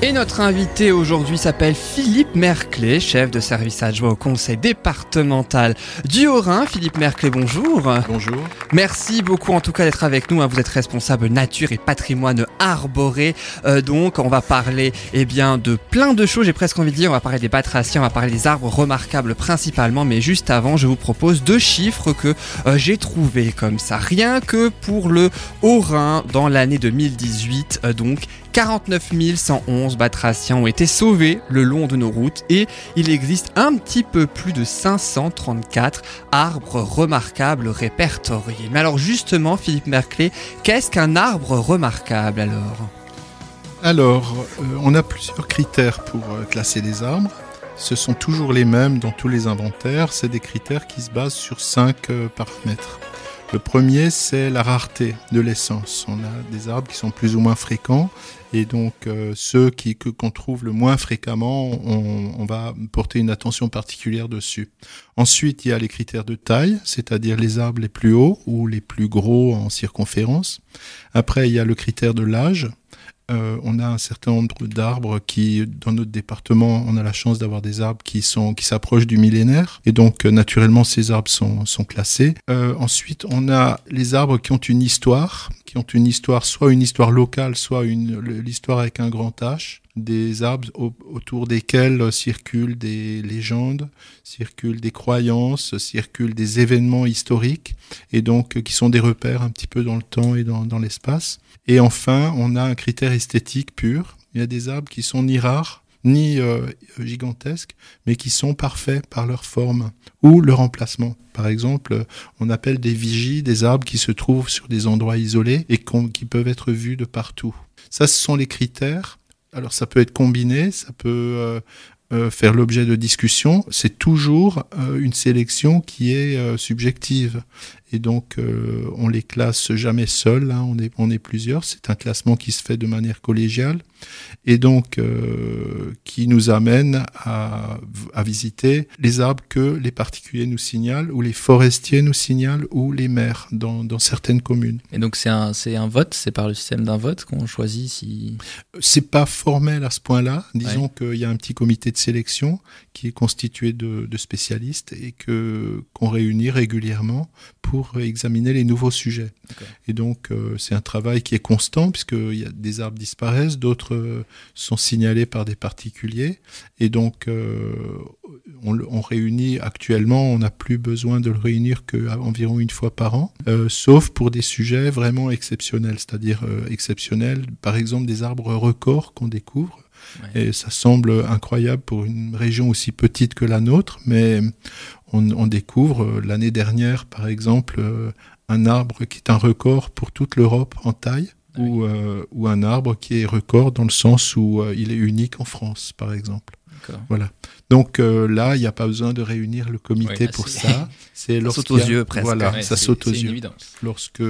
Et notre invité aujourd'hui s'appelle Philippe Merclé, chef de service adjoint au conseil départemental du Haut-Rhin. Philippe Merclé, bonjour. Bonjour. Merci beaucoup en tout cas d'être avec nous. hein. Vous êtes responsable nature et patrimoine arboré. Euh, donc on va parler eh bien de plein de choses. J'ai presque envie de dire, on va parler des batraciens, on va parler des arbres remarquables principalement. Mais juste avant, je vous propose deux chiffres que euh, j'ai trouvés comme ça. Rien que pour le Haut-Rhin dans l'année 2018, euh, donc 49 111 batraciens ont été sauvés le long de nos routes et il existe un petit peu plus de 534 arbres remarquables répertoriés. Mais alors justement, Philippe Merclé, qu'est-ce qu'un arbre remarquable alors? Alors, euh, on a plusieurs critères pour euh, classer les arbres. Ce sont toujours les mêmes dans tous les inventaires. C'est des critères qui se basent sur cinq euh, paramètres. Le premier, c'est la rareté de l'essence. On a des arbres qui sont plus ou moins fréquents, et donc euh, ceux qui qu'on trouve le moins fréquemment, on va porter une attention particulière dessus. Ensuite, il y a les critères de taille, c'est-à-dire les arbres les plus hauts ou les plus gros en circonférence. Après, il y a le critère de l'âge. Euh, on a un certain nombre d'arbres qui, dans notre département, on a la chance d'avoir des arbres qui sont qui s'approchent du millénaire, et donc euh, naturellement ces arbres sont sont classés. Euh, ensuite, on a les arbres qui ont une histoire, qui ont une histoire, soit une histoire locale, soit l'histoire avec un grand H des arbres au- autour desquels euh, circulent des légendes, circulent des croyances, circulent des événements historiques, et donc euh, qui sont des repères un petit peu dans le temps et dans, l'espace. Et enfin, on a un critère esthétique pur. Il y a des arbres qui sont ni rares, ni euh, gigantesques, mais qui sont parfaits par leur forme ou leur emplacement. Par exemple, on appelle des vigies des arbres qui se trouvent sur des endroits isolés et qui peuvent être vus de partout. Ça, ce sont les critères. Alors, ça peut être combiné, ça peut euh, euh, faire l'objet de discussions. C'est toujours euh, une sélection qui est subjective. Et donc, euh, on les classe jamais seuls, hein, on, est, on est plusieurs. C'est un classement qui se fait de manière collégiale et donc euh, qui nous amène à, à visiter les arbres que les particuliers nous signalent, ou les forestiers nous signalent, ou les maires dans, dans certaines communes. Et donc c'est un, vote, c'est par le système d'un vote qu'on choisit si... C'est pas formel à ce point-là. Disons qu'il y a un petit comité de sélection qui est constitué de, de spécialistes et que qu'on réunit régulièrement pour examiner les nouveaux sujets. Et donc euh, c'est un travail qui est constant puisque y a des arbres disparaissent, d'autres euh, sont signalés par des particuliers et donc euh, on, on réunit actuellement, on n'a plus besoin de le réunir qu'environ une fois par an, sauf pour des sujets vraiment exceptionnels, c'est-à-dire exceptionnels, par exemple des arbres records qu'on découvre. Ouais. Et ça semble incroyable pour une région aussi petite que la nôtre, mais on, on découvre euh, l'année dernière, par exemple, euh, un arbre qui est un record pour toute l'Europe en taille, Ah oui. ou, euh, ou un arbre qui est record dans le sens où il est unique en France, par exemple. Voilà. Donc euh, là, il n'y a pas besoin de réunir le comité là, pour c'est- ça. C'est saute aux yeux, presque. Voilà, Ouais, ça saute aux yeux. évidence. Lorsque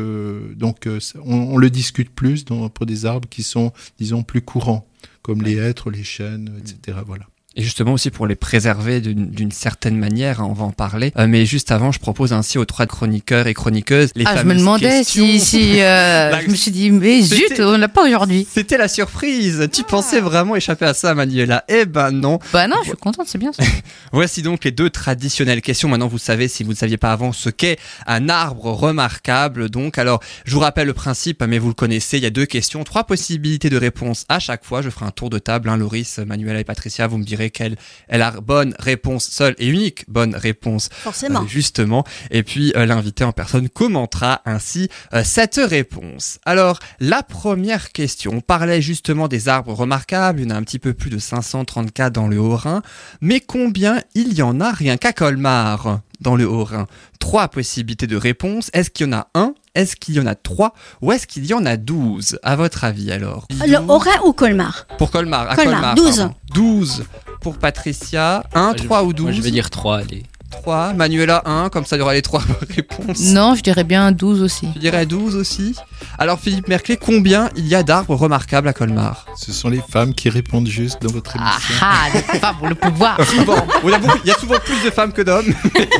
donc on, on le discute plus dans, pour des arbres qui sont, disons, plus courants, comme les hêtres, les chênes, etc. Voilà. Et justement aussi pour les préserver d'une certaine manière, hein, on va en parler. Euh, mais juste avant, je propose ainsi aux trois chroniqueurs et chroniqueuses les Ah, je me demandais questions. si, si euh, La- je me suis dit, mais zut, on l'a pas aujourd'hui. C'était la surprise. Tu pensais vraiment échapper à ça, Manuela? Eh ben non. Bah non, je suis contente, c'est bien ça. Voici donc les deux traditionnelles questions. Maintenant, vous savez, si vous ne saviez pas avant, ce qu'est un arbre remarquable. Donc, alors, je vous rappelle le principe, mais vous le connaissez. Il y a deux questions, trois possibilités de réponse à chaque fois. Je ferai un tour de table. Hein, Loris, Manuela et Patricia, vous me direz et qu'elle elle a bonne réponse seule et unique bonne réponse Forcément. euh, justement. Et puis euh, l'invité en personne commentera ainsi euh, cette réponse. Alors la première question, on parlait justement des arbres remarquables, il y en a un petit peu plus de 534 dans le Haut-Rhin, mais combien il y en a rien qu'à Colmar dans le Haut-Rhin? Trois possibilités de réponse. Est-ce qu'il y en a un Est-ce qu'il y en a trois Ou est-ce qu'il y en a douze? À votre avis alors Le Haut-Rhin ou Colmar? Pour Colmar, à Colmar, Colmar. 12. pardon. 12 pour Patricia, 1, Moi, je- 3 ou 12 Moi, je vais dire 3, allez. 3, Manuela 1, comme ça il y aura les trois réponses. Non, je dirais bien 12 aussi. Tu dirais 12 aussi. Alors Philippe Merclé, combien il y a d'arbres remarquables à Colmar? Ce sont les femmes qui répondent juste dans votre Ah émission. ah, les femmes ont le pouvoir. Souvent. Il y, a beaucoup- il y a souvent plus de femmes que d'hommes.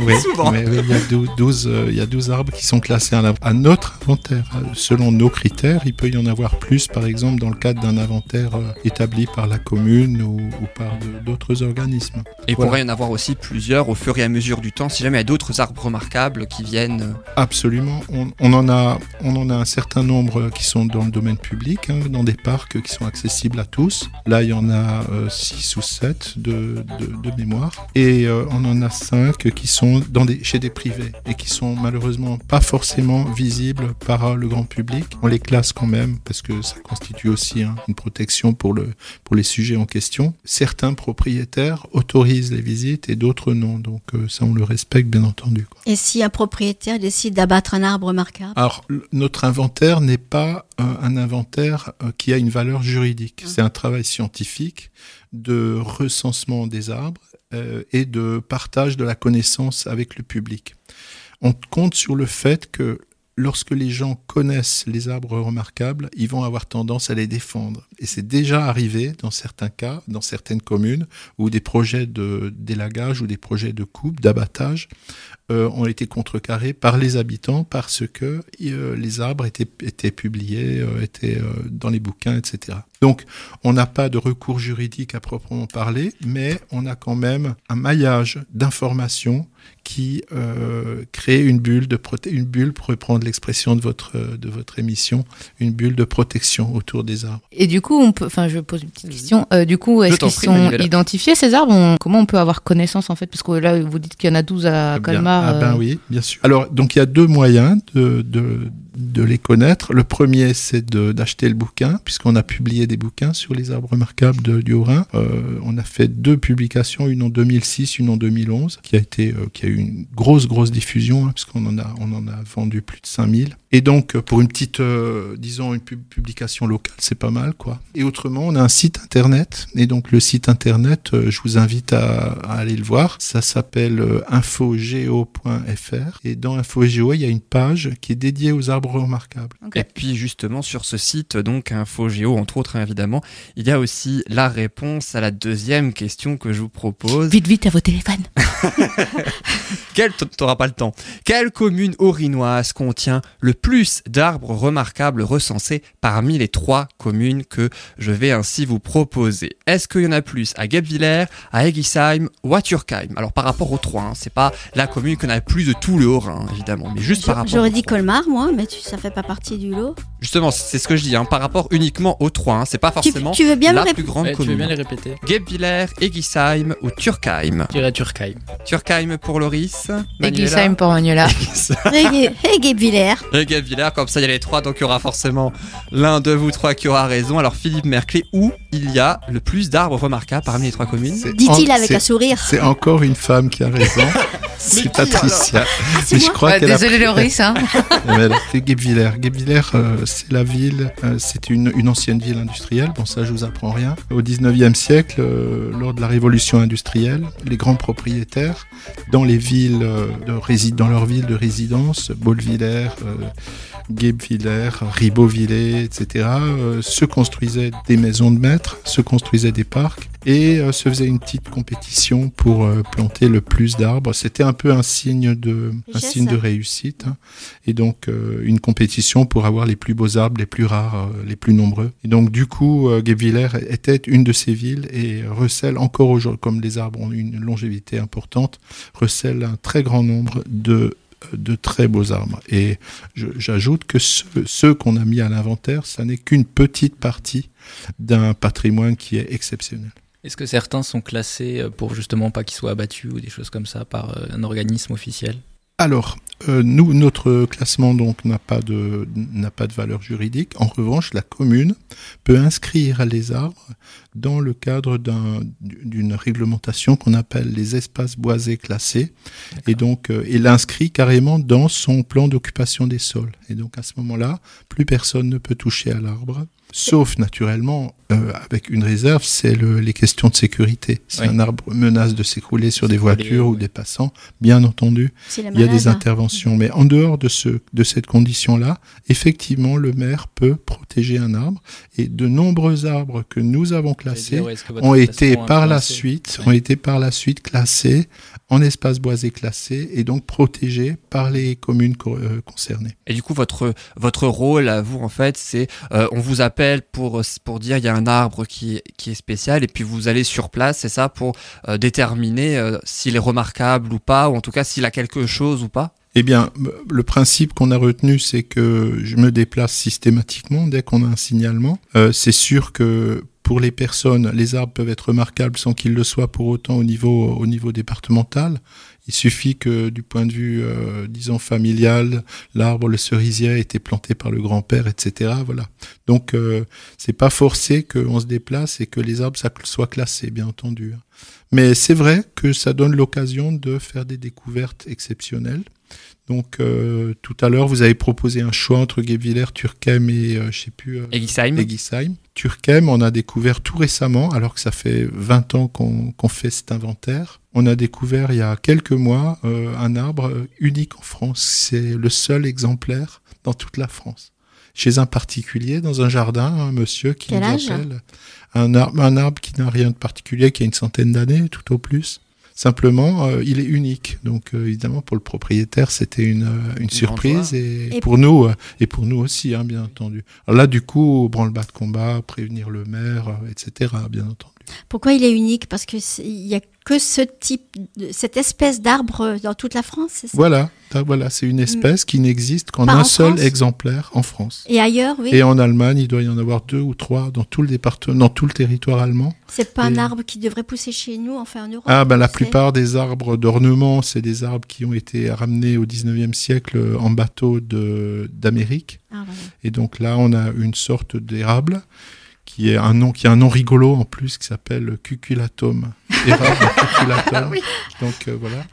Oui, souvent. mais oui, il, y a dou- 12, euh, il y a 12 arbres qui sont classés à, la- à notre inventaire. Euh, Selon nos critères, il peut y en avoir plus, par exemple, dans le cadre d'un inventaire euh, établi par la commune ou, ou par d'autres organismes. Et il Voilà. pourrait y en avoir aussi plusieurs au fur et à mesure du temps, si jamais il y a d'autres arbres remarquables qui viennent. euh, Absolument. On, en a, on en a un certain nombre qui sont dans le domaine public, hein, dans des parcs qui sont accessibles à tous. Là, il y en a 6 ou 7 de, mémoire. Et euh, on en a 5 qui sont chez des privés et qui sont malheureusement pas forcément visibles par euh, le grand public. On les classe quand même parce que ça constitue aussi hein, une protection pour, le, pour les sujets en question. Certains propriétaires autorisent les visites et d'autres non. Donc euh, ça, on le respecte bien entendu. quoi. Et si un propriétaire décide d'abattre un arbre remarquable? Alors, notre inventaire n'est pas euh, un inventaire euh, qui a une valeur juridique. C'est un travail scientifique de recensement des arbres euh, et de partage de la connaissance avec le public. On compte sur le fait que lorsque les gens connaissent les arbres remarquables, ils vont avoir tendance à les défendre. Et c'est déjà arrivé dans certains cas, dans certaines communes, où des projets de d'élagage ou des projets de coupe, d'abattage, euh, ont été contrecarrés par les habitants parce que euh, les arbres étaient, publiés, euh, étaient dans les bouquins, etc. Donc, on n'a pas de recours juridique à proprement parler, mais on a quand même un maillage d'informations qui euh, crée une bulle de proté- une bulle pour reprendre l'expression de votre de votre émission, une bulle de protection autour des arbres. Et du coup, on peut, enfin, je pose une petite question. Euh, du coup, est-ce qu'ils sont Manuela. identifiés ces arbres? On- Comment on peut avoir connaissance en fait? Parce que là, vous dites qu'il y en a 12 à Eh bien, Colmar. Ah ben euh, oui, bien sûr. Alors, donc il y a deux moyens de, de, de les connaître. Le premier, c'est d'acheter le bouquin, puisqu'on a publié des bouquins sur les arbres remarquables de, du Haut-Rhin. Euh, on a fait deux publications, une en 2006, une en 2011, qui a, euh, qui a eu une grosse, grosse diffusion, hein, puisqu'on en, en a vendu plus de 5000. Et donc, pour une petite, euh, disons, une pub- publication locale, c'est pas mal, quoi. Et autrement, on a un site internet. Et donc, le site internet, euh, je vous invite à, à aller le voir. Ça s'appelle euh, infogeo.fr. Et dans InfoGeo, il y a une page qui est dédiée aux arbres remarquables. Et puis justement sur ce site, donc InfoGéo entre autres hein, évidemment, il y a aussi la réponse à la deuxième question que je vous propose. Vite, vite à vos téléphones. Quelle, t'auras pas le temps. Quelle commune orinoise contient le plus d'arbres remarquables recensés parmi les trois communes que je vais ainsi vous proposer Est-ce qu'il y en a plus à Guebwiller, à Egisheim ou à Turkheim? Alors par rapport aux trois, hein, c'est pas la commune qu'on a le plus de tout le Haut-Rhin évidemment, mais juste par rapport. J'aurais dit. Colmar, moi, mais tu, ça fait pas partie du lot. Justement, c'est ce que je dis, hein, par rapport uniquement aux trois, hein, c'est pas forcément tu veux bien me la plus grande Ouais, tu veux commune. bien les répéter Guebwiller, Egisheim ou Turkheim? Je dirais Turkheim. Turkheim pour Loris, Glisheim pour Manuela. Hey, hey Guebwiller, comme ça il y a les trois, donc il y aura forcément l'un de vous trois qui aura raison. Alors Philippe Merclé, où il y a le plus d'arbres remarquables parmi les trois communes C'est Dit-il avec c'est- un sourire. C'est encore une femme qui a raison. qui, c'est Patricia. C'est Mais je crois a désolé Loris. Hein. Fait Guebwiller. Guebwiller, euh, c'est la ville, euh, c'est une, une ancienne ville industrielle. Bon, ça, je vous apprends rien. Au 19e siècle, euh, lors de la révolution industrielle, les grands propriétaires, dans les villes euh, de dans leur ville de résidence, Beauvillers, euh, Guebwiller, Ribeauvillers, etc., euh, se construisaient des maisons de maître, se construisaient des parcs et euh, se faisait une petite compétition pour euh, planter le plus d'arbres. C'était un peu un signe de, un signe de réussite. hein et donc euh, une compétition pour avoir les plus beaux arbres, les plus rares, les plus nombreux. Et donc du coup, Guebwiller était une de ces villes et recèle encore aujourd'hui, comme les arbres ont une longévité importante, recèle un très grand nombre de de très beaux arbres. Et j'ajoute que ceux, ceux qu'on a mis à l'inventaire, ça n'est qu'une petite partie d'un patrimoine qui est exceptionnel. Est-ce que certains sont classés euh, pour justement pas qu'ils soient abattus ou des choses comme ça par euh, un organisme officiel? Alors, euh, nous, notre classement donc n'a pas de n'a pas de valeur juridique. En revanche, la commune peut inscrire les arbres dans le cadre d'un- d'une réglementation qu'on appelle les espaces boisés classés, et donc euh, il l'inscrit carrément dans son plan d'occupation des sols. Et donc à ce moment-là, plus personne ne peut toucher à l'arbre. Sauf naturellement, euh, avec une réserve, c'est le- les questions de sécurité. Si Oui. un arbre menace de s'écrouler sur des voitures ou des passants, bien entendu, il y a des hein. interventions. Mais en dehors de, ce, de cette condition-là, effectivement, le maire peut protéger un arbre. Et de nombreux arbres que nous avons classés ont été par la suite, Oui. ont été par la suite classés en espace boisé classé et donc protégés par les communes co- euh, concernées. Et du coup, votre, votre rôle à vous, en fait, c'est euh, on vous appelle pour, pour dire il y a un arbre qui, qui est spécial, et puis vous allez sur place, c'est ça, pour euh, déterminer euh, s'il est remarquable ou pas, ou en tout cas s'il a quelque chose ou pas? Eh bien, le principe qu'on a retenu, c'est que je me déplace systématiquement dès qu'on a un signalement. Euh, c'est sûr que pour les personnes, les arbres peuvent être remarquables sans qu'ils le soient pour autant au niveau, au niveau départemental. Il suffit que du point de vue, euh, disons, familial, l'arbre, le cerisier a été planté par le grand-père, etc. Voilà. Donc, euh, c'est pas forcé qu'on se déplace et que les arbres soient classés, bien entendu. Mais c'est vrai que ça donne l'occasion de faire des découvertes exceptionnelles. Donc euh, tout à l'heure, vous avez proposé un choix entre Guebwiller, Turkheim et euh, je sais plus. euh, Egisheim Egisheim. Turkheim, on a découvert tout récemment, alors que ça fait 20 ans qu'on qu'on fait cet inventaire. On a découvert il y a quelques mois euh, un arbre euh, unique en France. C'est le seul exemplaire dans toute la France. Chez un particulier, dans un jardin, un monsieur qui Quel nous appelle. Un arbre, un arbre qui n'a rien de particulier, qui a une centaine d'années, tout au plus. Simplement, euh, il est unique. Donc, euh, évidemment, pour le propriétaire, c'était une, euh, une surprise. Et, Et- pour nous, euh, et pour nous aussi, hein, bien entendu. Alors là, du coup, branle-bas de combat, prévenir le maire, euh, etc., bien entendu. Pourquoi il est unique? Parce que c'est- il y a que ce type, de, cette espèce d'arbre dans toute la France. c'est ça? Voilà, voilà c'est une espèce qui n'existe qu'en un seul France? exemplaire en France. Et ailleurs, oui? Et en Allemagne, il doit y en avoir deux ou trois dans tout le département, dans tout le territoire allemand. C'est pas un arbre qui devrait pousser chez nous, enfin en Europe. Ah ben la plupart des arbres d'ornement, c'est des arbres qui ont été ramenés au 19e siècle en bateau d'Amérique. Ah, voilà. Et donc là, on a une sorte d'érable qui est un nom qui a un nom rigolo en plus qui s'appelle cuculatum. Érable cuculatum. Donc euh, voilà.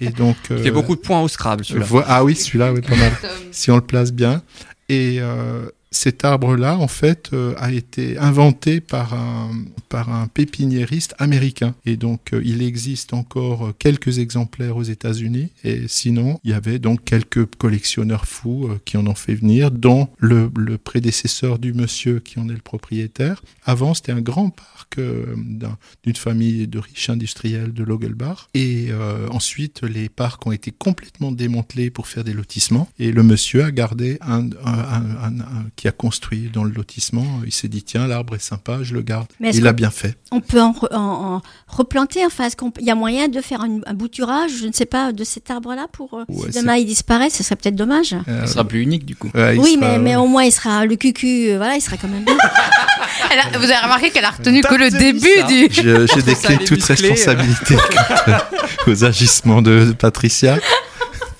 Et donc Il euh, fait beaucoup de points au Scrabble, celui-là. ah oui, celui-là, oui, pas mal. si on le place bien. Et euh, cet arbre-là, en fait, euh, a été inventé par un, par un pépiniériste américain. Et donc, euh, il existe encore euh, quelques exemplaires aux États-Unis. Et sinon, il y avait donc quelques collectionneurs fous qui en ont fait venir, dont le, le prédécesseur du monsieur qui en est le propriétaire. Avant, c'était un grand parc euh, d'un- d'une famille de riches industriels de Logelbach. Et euh, ensuite, les parcs ont été complètement démantelés pour faire des lotissements. Et le monsieur a gardé un, un- un- un- un- qui a construit dans le lotissement. Il s'est dit tiens, l'arbre est sympa, je le garde. Mais Il a bien fait. On peut en, re- en- en replanter, enfin, est-ce qu'il y a moyen de faire un, un bouturage, je ne sais pas, de cet arbre-là pour. euh, Ouais, si demain il disparaît, ce serait peut-être dommage. Euh, Ça sera plus unique du coup. ouais, il Oui, sera- mais, mais au moins il sera le cucu, euh, voilà, il sera quand même bien. Elle a- vous avez remarqué qu'elle a retenu que le début du. Décline les toute musclés, euh. responsabilité aux agissements de Patricia.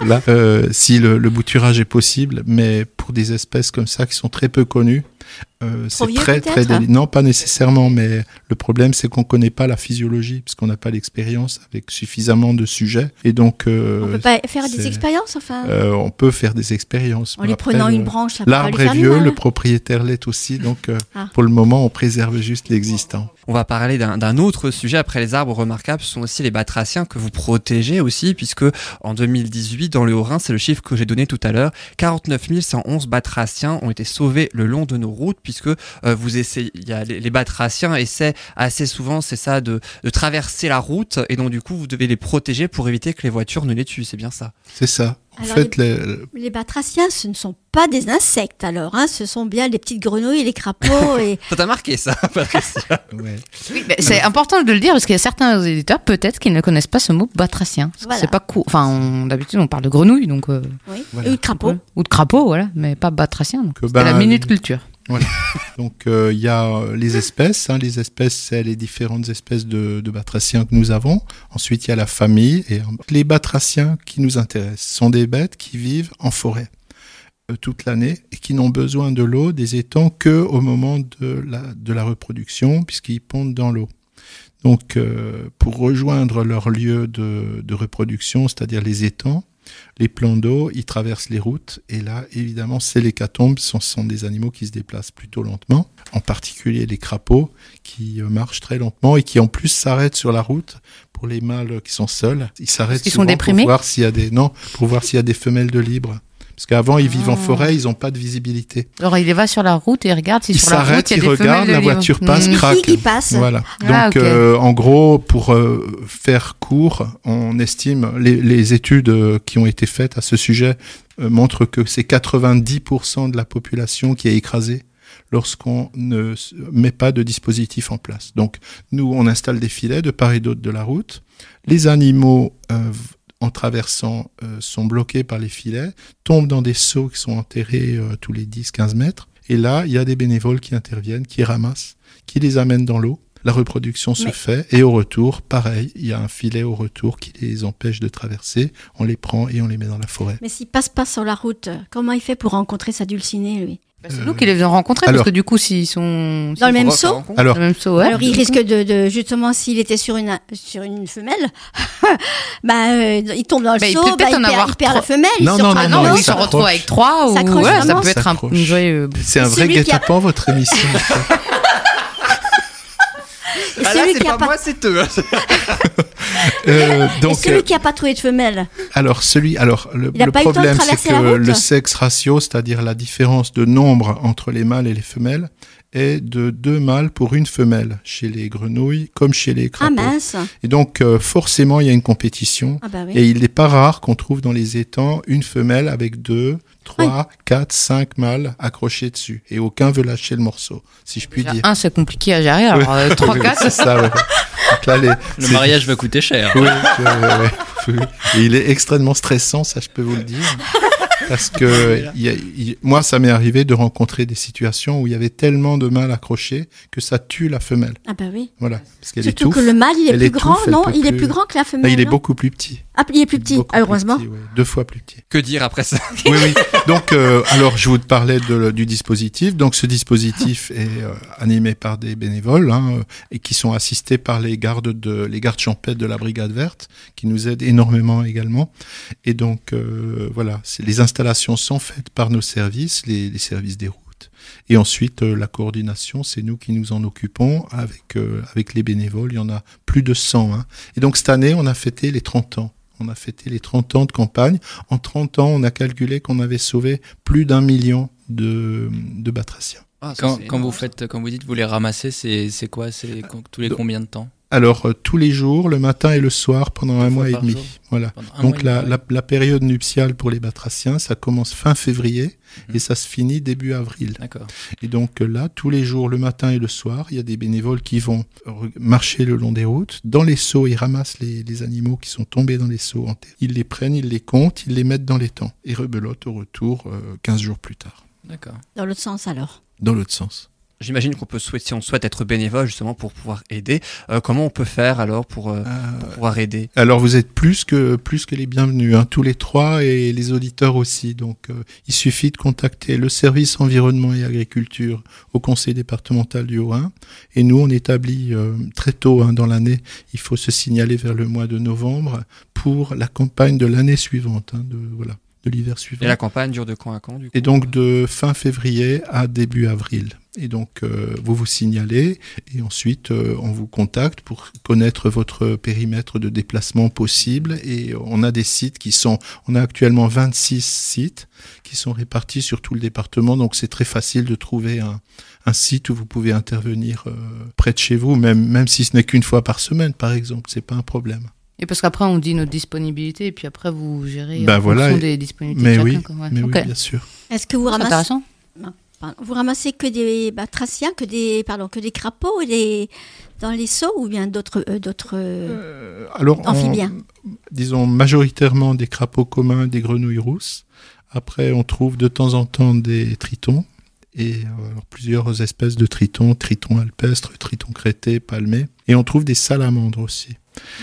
Là, euh, si le, le bouturage est possible, mais pour des espèces comme ça qui sont très peu connues, euh, c'est très très déli- Non, pas nécessairement, mais le problème c'est qu'on connaît pas la physiologie puisqu'on n'a pas l'expérience avec suffisamment de sujets et donc euh, On peut pas faire des expériences, enfin, euh, on peut faire des expériences. en lui après, prenant le- une branche. ça L'arbre est vieux, le propriétaire l'est aussi, donc euh, Ah. pour le moment on préserve juste l'existant. On va parler d'un d'un autre sujet après les arbres remarquables, ce sont aussi les batraciens que vous protégez aussi, puisque en 2018, dans le Haut-Rhin, c'est le chiffre que j'ai donné tout à l'heure, 49 111 batraciens ont été sauvés le long de nos routes, puisque euh, vous essayez, il y a les, les batraciens essaient assez souvent, c'est ça, de, de traverser la route, et donc du coup, vous devez les protéger pour éviter que les voitures ne les tuent, c'est bien ça. C'est ça. En Alors, fait, les- Les batraciens, ce ne sont pas des insectes alors, hein, ce sont bien les petites grenouilles, les crapauds et Ça t'a marqué ça, Patricia ouais. Oui, c'est important de le dire parce qu'il y a certains éditeurs peut-être qui ne connaissent pas ce mot batracien. Voilà. C'est pas. Enfin, on- d'habitude on parle de grenouille donc. euh, oui, Voilà. ou de crapauds. Ou de crapaud, voilà, mais pas batracien. donc. Que C'était la ben, minute culture. Donc euh, il y a euh, les espèces, hein, les espèces c'est les différentes espèces de, de batraciens que nous avons. Ensuite il y a la famille et les batraciens qui nous intéressent sont des bêtes qui vivent en forêt euh, toute l'année et qui n'ont besoin de l'eau des étangs que au moment de la, de la reproduction puisqu'ils pondent dans l'eau. Donc euh, pour rejoindre leur lieu de, de reproduction, c'est-à-dire les étangs, les plans d'eau, ils traversent les routes et là, évidemment, c'est l'hécatombe. Ce sont, des animaux qui se déplacent plutôt lentement, en particulier les crapauds qui euh, marchent très lentement et qui en plus s'arrêtent sur la route pour les mâles qui sont seuls. Ils s'arrêtent pour voir s'il y a des non, pour voir s'il y a des femelles de libre. Parce qu'avant, ils vivent en Ah. forêt, ils n'ont pas de visibilité. Alors il va sur la route et il regarde si Ils sur la route il y a ils des femelles regardent, de la voiture passe, Mmh. Craque. qui passe. Voilà. Ah, Donc, euh, en gros, pour euh, faire court, on estime les, les études euh, qui ont été faites à ce sujet euh, montrent que c'est 90% de la population qui est écrasée lorsqu'on ne met pas de dispositif en place. Donc, nous, on installe des filets de part et d'autre de la route. Les animaux, euh, en traversant, euh, sont bloqués par les filets, tombent dans des seaux qui sont enterrés euh, tous les 10-15 mètres. Et là, il y a des bénévoles qui interviennent, qui ramassent, qui les amènent dans l'eau. La reproduction se fait et au retour, pareil, il y a un filet au retour qui les empêche de traverser. On les prend et on les met dans la forêt. Mais s'il passe pas sur la route, comment il fait pour rencontrer sa dulcinée, lui? Bah, c'est nous qui les faisons rencontrer alors- parce que du coup s'ils sont Dans le s'ils même seau. Alors, dans le même seau, ouais. Alors, il risque de, de- justement, s'il était sur une, sur une femelle, bah, euh, il tombe dans le Bah, il peut bah, peut-être il, en perd, avoir il perd la femelle. il Non, se non, retrouve non, non, ils se retrouvent avec trois ou ouais, ça peut être un c'est un vrai celui qui a- guet-apens, votre émission. Ah là, celui c'est qui a pas pas, moi, c'est eux. Euh, et donc, celui euh, qui a pas trouvé de femelle. Alors celui, alors le, pas problème c'est que le sexe ratio, c'est-à-dire la différence de nombre entre les mâles et les femelles, est de deux mâles pour une femelle chez les grenouilles comme chez les Ah crapauds. mince. et donc euh, forcément il y a une compétition. Ah bah oui. Et il n'est pas rare qu'on trouve dans les étangs une femelle avec deux, trois, quatre, cinq mâles accrochés dessus. Et aucun veut lâcher le morceau, si je puis Déjà, dire. un c'est compliqué à gérer alors euh, trois quatre c'est ça. ouais. Donc là, les- Le c'est- mariage va coûter cher. oui, ouais, ouais. Et il est extrêmement stressant, ça je peux vous le dire. Parce que y a- moi, ça m'est arrivé de rencontrer des situations où il y avait tellement de mâles accrochés que ça tue la femelle. Ah bah oui. Voilà, parce qu'elle Surtout étouffe. que le mâle, il est plus étouffe, grand, non Il est plus- grand que la Là, femelle. il est beaucoup plus petit. Ah, il est plus petit, ah, heureusement. plus petit, ouais. Deux fois plus petit. Que dire après ça Oui, oui. Donc, euh, alors, je vous parlais de- du dispositif. Donc, ce dispositif est euh, animé par des bénévoles hein, et qui sont assistés par les gardes de les gardes champêtres de la brigade verte, qui nous aident énormément également. Et donc, euh, voilà, c'est- les installations sont faites par nos services, les, les services des routes. Et ensuite, euh, la coordination, c'est nous qui nous en occupons avec euh, avec les bénévoles. Il y en a plus de 100. hein. Et donc, cette année, on a fêté les 30 ans. On a fêté les 30 ans de campagne. En 30 ans, on a calculé qu'on avait sauvé plus d'un million de, de batraciens. Ah, ça, Quand, quand vous faites, quand vous dites vous les ramassez, c'est c'est quoi? C'est tous les Donc- combien de temps? Alors, euh, tous les jours, le matin et le soir, pendant un mois et demi. jour Voilà. Donc, la, demi, la, la période nuptiale pour les batraciens, ça commence fin février Mhm. et ça se finit début avril. D'accord. Et donc euh, là, tous les jours, le matin et le soir, il y a des bénévoles qui vont marcher le long des routes. Dans les seaux, ils ramassent les, les animaux qui sont tombés dans les seaux en terre. Ils les prennent, ils les comptent, ils les mettent dans les temps. Et rebelotent au retour euh, 15 jours plus tard. D'accord. Dans l'autre sens, alors? Dans l'autre sens. J'imagine qu'on peut souhaiter, si on souhaite être bénévole justement pour pouvoir aider, euh, comment on peut faire alors pour, euh, Euh, pour pouvoir aider? Alors vous êtes plus que plus que les bienvenus, hein, tous les trois et les auditeurs aussi. Donc il suffit de contacter le service environnement et agriculture au conseil départemental du Haut-Rhin. Et nous on établit euh, très tôt hein, dans l'année, il faut se signaler vers le mois de novembre pour la campagne de l'année suivante, hein, de voilà, de l'hiver suivant. Et la campagne dure de quand à quand du coup Et donc de fin février à début avril. Et donc euh, vous vous signalez et ensuite euh, on vous contacte pour connaître votre périmètre de déplacement possible. Et on a des sites qui sont, on a actuellement 26 sites qui sont répartis sur tout le département. Donc c'est très facile de trouver un, un site où vous pouvez intervenir euh, près de chez vous, même, même si ce n'est qu'une fois par semaine par exemple. C'est pas un problème. Et parce qu'après on dit notre disponibilité et puis après vous gérez Ben en voilà, fonction des disponibilités Mais de oui, chacun. quoi. Ouais. mais oui, bien sûr. Est-ce que vous C'est ramassez, intéressant. pardon, vous ramassez que des batraciens, que des, pardon, que des crapauds et des, dans les seaux ou bien d'autres, euh, d'autres euh, on- amphibiens? disons majoritairement des crapauds communs, des grenouilles rousses. Après, on trouve de temps en temps des tritons et euh, alors, plusieurs espèces de tritons, tritons alpestres, tritons crétés, palmés. Et on trouve des salamandres aussi.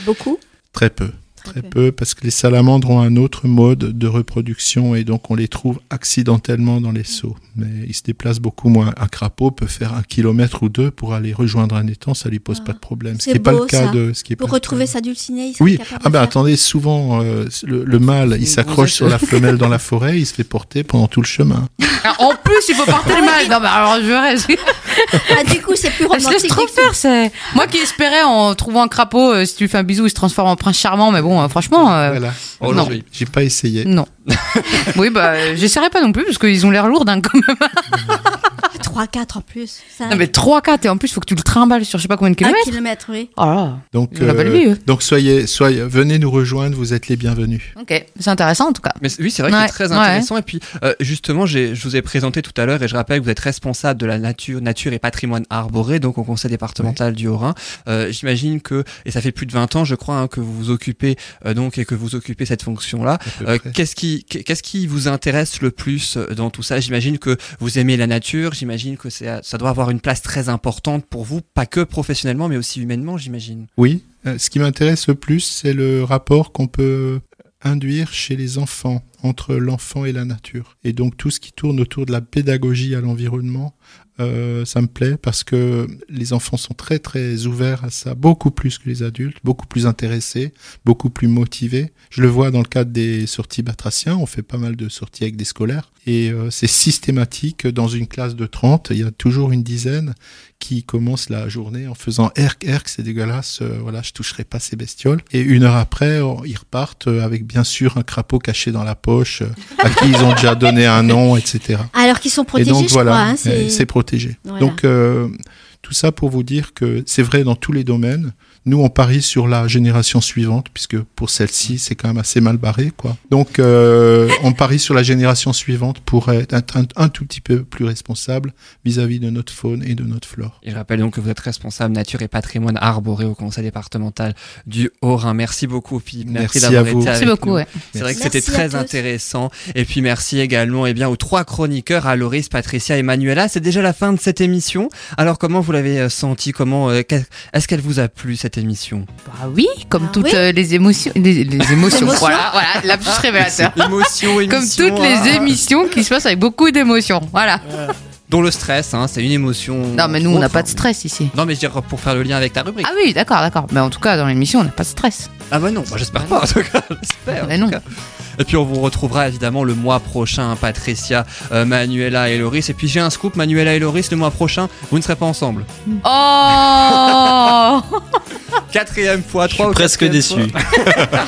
Beaucoup? Très peu. Très peu, parce que les salamandres ont un autre mode de reproduction et donc on les trouve accidentellement dans les seaux. Mais ils se déplacent beaucoup moins. Un crapaud peut faire un kilomètre ou deux pour aller rejoindre un étang, ça lui pose Ah, pas de problème. Ce c'est qui n'est pas le cas ça. de. Ce qui est Pour pas retrouver sa dulcinée, il Oui, capable ah ben attendez, souvent euh, le, le mâle il s'accroche sur la femelle dans la forêt, il se fait porter pendant tout le chemin. Ah, En plus, il faut porter le mal. Non, mais alors je reste. Ah, du coup, c'est plus Elle se laisse romantique. trop que- faire, c'est. Moi qui espérais en trouvant un crapaud, euh, si tu lui fais un bisou, il se transforme en prince charmant, mais bon, euh, franchement. euh, Voilà. Oh, Non. J'ai pas essayé. Non. oui, bah, j'essaierai pas non plus, parce qu'ils ont l'air lourds d'un quand même. 3-4 en plus. Ça, Non, mais 3-4, et en plus, il faut que tu le trimbales sur je sais pas combien de un kilomètres. kilomètre, oui. Oh là. Donc, belle euh, vie, eux. donc soyez, soyez, venez nous rejoindre, vous êtes les bienvenus. Ok, c'est intéressant en tout cas. Mais oui, c'est vrai Ouais, que c'est très ouais. intéressant. Et puis, euh, justement, j'ai- je vous ai présenté tout à l'heure et je rappelle que vous êtes responsable de la nature, nature et patrimoine arboré, donc au conseil départemental du Haut-Rhin. Euh, J'imagine que, et ça fait plus de 20 ans, je crois, hein, que vous vous occupez euh, donc et que vous occupez cette fonction-là. Euh. Qu'est-ce qui, qu'est-ce qui vous intéresse le plus dans tout ça? J'imagine que vous aimez la nature. J'imagine que ça doit avoir une place très importante pour vous, pas que professionnellement, mais aussi humainement, j'imagine. Oui, euh, ce qui m'intéresse le plus, c'est le rapport qu'on peut induire chez les enfants, entre l'enfant et la nature. Et donc tout ce qui tourne autour de la pédagogie à l'environnement, euh, ça me plaît parce que les enfants sont très très ouverts à ça, beaucoup plus que les adultes, beaucoup plus intéressés, beaucoup plus motivés. Je le vois dans le cadre des sorties batraciens, on fait pas mal de sorties avec des scolaires, et euh, c'est systématique, dans une classe de 30, il y a toujours une dizaine qui commence la journée en faisant erk erk c'est dégueulasse euh, voilà je toucherai pas ces bestioles et une heure après on- ils repartent euh, avec bien sûr un crapaud caché dans la poche euh, à qui ils ont déjà donné un nom etc Alors qu'ils sont protégés, et donc je voilà crois. hein, c'est- c'est protégé Voilà. donc euh, tout ça pour vous dire que c'est vrai dans tous les domaines nous on parie sur la génération suivante puisque pour celle-ci c'est quand même assez mal barré quoi donc euh, on parie sur la génération suivante pour être un, un- un tout petit peu plus responsable vis-à-vis de notre faune et de notre flore Et je rappelle donc que vous êtes responsable nature et patrimoine arboré au conseil départemental du Haut-Rhin. Merci beaucoup, Philippe. Merci, Merci d'avoir à vous. été Merci avec beaucoup, ouais. C'est vrai que c'était très intéressant. Et puis merci également eh bien, aux trois chroniqueurs, à Loris, Patricia et Manuela. C'est déjà la fin de cette émission. Alors comment vous l'avez euh, senti? Comment euh, Est-ce qu'elle vous a plu cette émission Bah oui, comme Ah toutes oui. euh, les émotions. Les, les émotions. Émotions. voilà, voilà, la plus révélateur. Émotion, Comme émission, toutes les hein. émissions qui se passent avec beaucoup d'émotions. Voilà. Dont le stress, hein, c'est une émotion. Non, mais nous, on n'a pas de stress ici. Non, mais je veux dire pour faire le lien avec ta rubrique. Ah oui, d'accord, d'accord. Mais en tout cas, dans l'émission, on n'a pas de stress. Ah bah non, bah j'espère pas en tout cas. J'espère. Mais tout non. cas. Et puis on vous retrouvera évidemment le mois prochain, Patricia, euh, Manuela et Loris. Et puis j'ai un scoop, Manuela et Loris, le mois prochain, vous ne serez pas ensemble. Oh Quatrième fois, Je trois suis ou presque déçu. fois.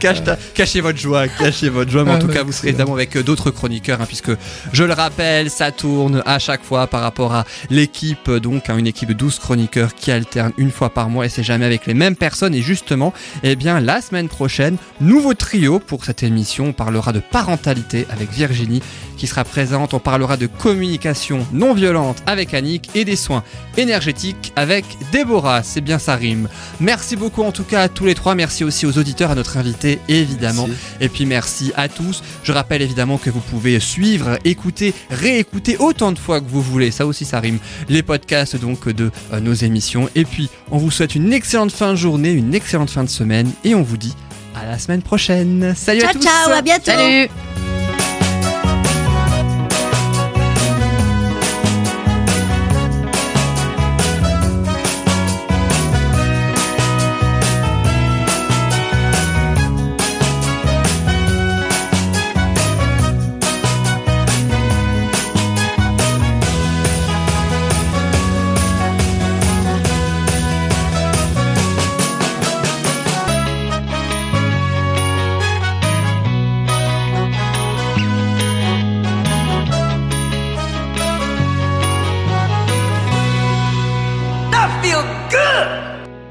Cache ta- cachez votre joie, cachez votre joie. Mais en Ah tout cas, vous serez évidemment avec euh, d'autres chroniqueurs, hein, puisque je le rappelle, ça tourne à chaque fois par rapport à l'équipe, donc hein, une équipe de 12 chroniqueurs qui alterne une fois par mois et c'est jamais avec les mêmes personnes. Et justement, eh bien, la semaine prochaine, nouveau trio pour cette émission. On parlera de parentalité avec Virginie qui sera présente. On parlera de communication non violente avec Annick et des soins énergétiques avec Déborah. C'est bien ça rime. Merci beaucoup en tout cas à tous les trois. Merci aussi aux auditeurs, à notre invité évidemment. Merci. Et puis merci à tous. Je rappelle évidemment que vous pouvez suivre, écouter, réécouter autant de fois que vous voulez. Ça aussi ça rime. Les podcasts donc de euh, nos émissions. Et puis on vous souhaite une excellente fin de journée, une excellente fin de semaine et on vous dit à la semaine prochaine. Salut à Ciao, tous. ciao, à bientôt. Salut